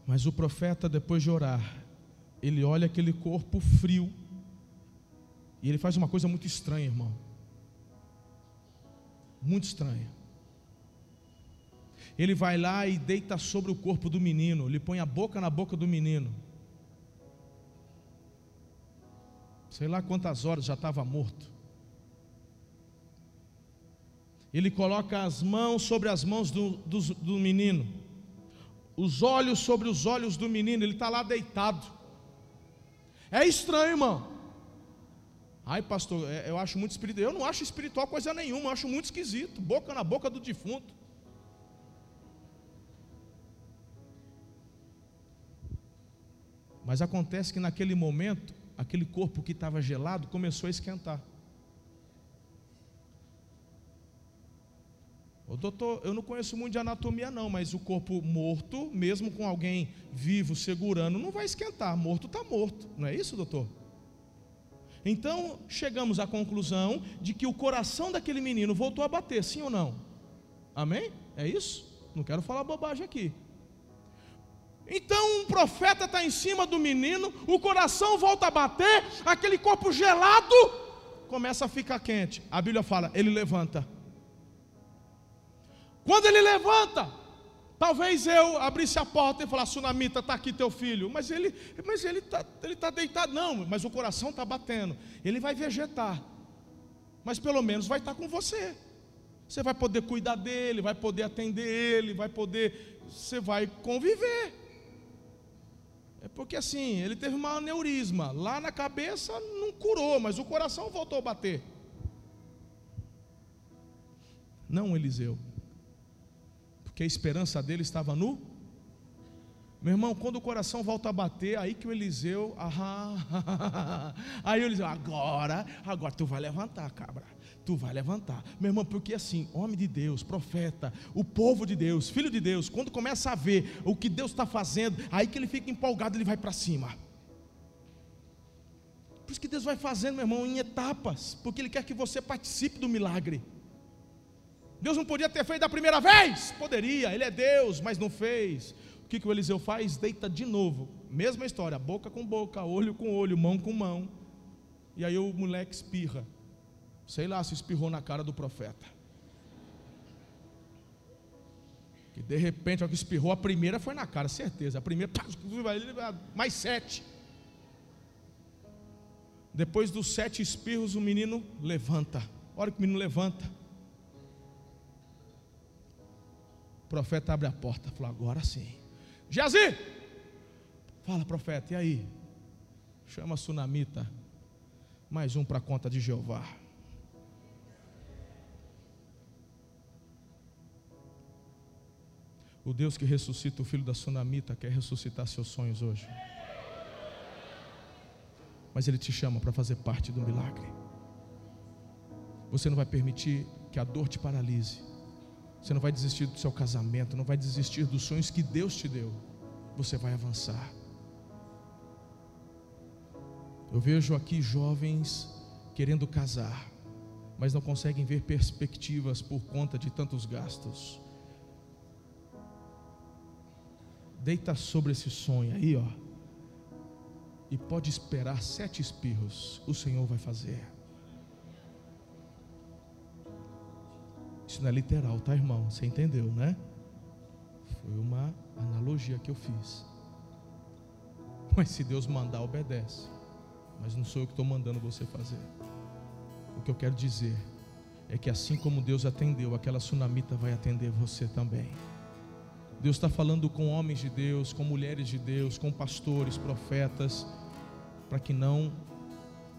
Mas o profeta, depois de orar, ele olha aquele corpo frio, e ele faz uma coisa muito estranha, irmão. Muito estranha. Ele vai lá e deita sobre o corpo do menino, ele põe a boca na boca do menino. sei lá quantas horas já estava morto. Ele coloca as mãos sobre as mãos do, do, do menino, os olhos sobre os olhos do menino, ele está lá deitado. É estranho, irmão. Ai, pastor, é, eu acho muito espiritual. Eu não acho espiritual coisa nenhuma, eu acho muito esquisito. Boca na boca do defunto. Mas acontece que naquele momento, aquele corpo que estava gelado começou a esquentar. Ô, doutor, eu não conheço muito de anatomia não, mas o corpo morto, mesmo com alguém vivo segurando, não vai esquentar. Morto está morto, não é isso, doutor? Então chegamos à conclusão de que o coração daquele menino voltou a bater, sim ou não? Amém? É isso? Não quero falar bobagem aqui. Então um profeta está em cima do menino, o coração volta a bater, aquele corpo gelado começa a ficar quente. A Bíblia fala, ele levanta. Quando ele levanta, talvez eu abrisse a porta e falasse, Sunamita, está aqui teu filho. Mas ele mas ele está ele tá deitado. Não, mas o coração está batendo. Ele vai vegetar. Mas pelo menos vai estar tá com você. Você vai poder cuidar dele, vai poder atender ele, vai poder. Você vai conviver. É porque assim, ele teve um aneurisma. Lá na cabeça não curou, mas o coração voltou a bater. Não, Eliseu. Porque a esperança dele estava no. Meu irmão, quando o coração volta a bater, aí que o Eliseu. Ah, aí o Eliseu, agora, agora tu vai levantar, cabra tu vai levantar. Meu irmão, porque assim, homem de Deus, profeta, o povo de Deus, filho de Deus, quando começa a ver o que Deus está fazendo, aí que ele fica empolgado, ele vai para cima. Por isso que Deus vai fazendo, meu irmão, em etapas, porque Ele quer que você participe do milagre. Deus não podia ter feito da primeira vez? Poderia, Ele é Deus, mas não fez. O que, que o Eliseu faz? Deita de novo, mesma história, boca com boca, olho com olho, mão com mão. E aí o moleque espirra. Sei lá se espirrou na cara do profeta. Que de repente, o que espirrou, a primeira foi na cara, certeza. A primeira, mais sete. Depois dos sete espirros, o menino levanta. Olha que o menino levanta. Profeta abre a porta, falou: agora sim. Geazi! Fala, profeta, e aí? Chama a sunamita. Mais um para a conta de Jeová. O Deus que ressuscita o filho da sunamita quer ressuscitar seus sonhos hoje. Mas Ele te chama para fazer parte do milagre. Você não vai permitir que a dor te paralise. Você não vai desistir do seu casamento, não vai desistir dos sonhos que Deus te deu. Você vai avançar. Eu vejo aqui jovens querendo casar, mas não conseguem ver perspectivas por conta de tantos gastos. Deita sobre esse sonho aí, ó. E pode esperar sete espirros, o Senhor vai fazer. Isso não é literal, tá, irmão? Você entendeu, né? Foi uma analogia que eu fiz. Mas se Deus mandar, obedece. Mas não sou eu que estou mandando você fazer. O que eu quero dizer é que assim como Deus atendeu, aquela tsunamita vai atender você também. Deus está falando com homens de Deus, com mulheres de Deus, com pastores, profetas, para que não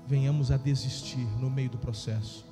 venhamos a desistir no meio do processo.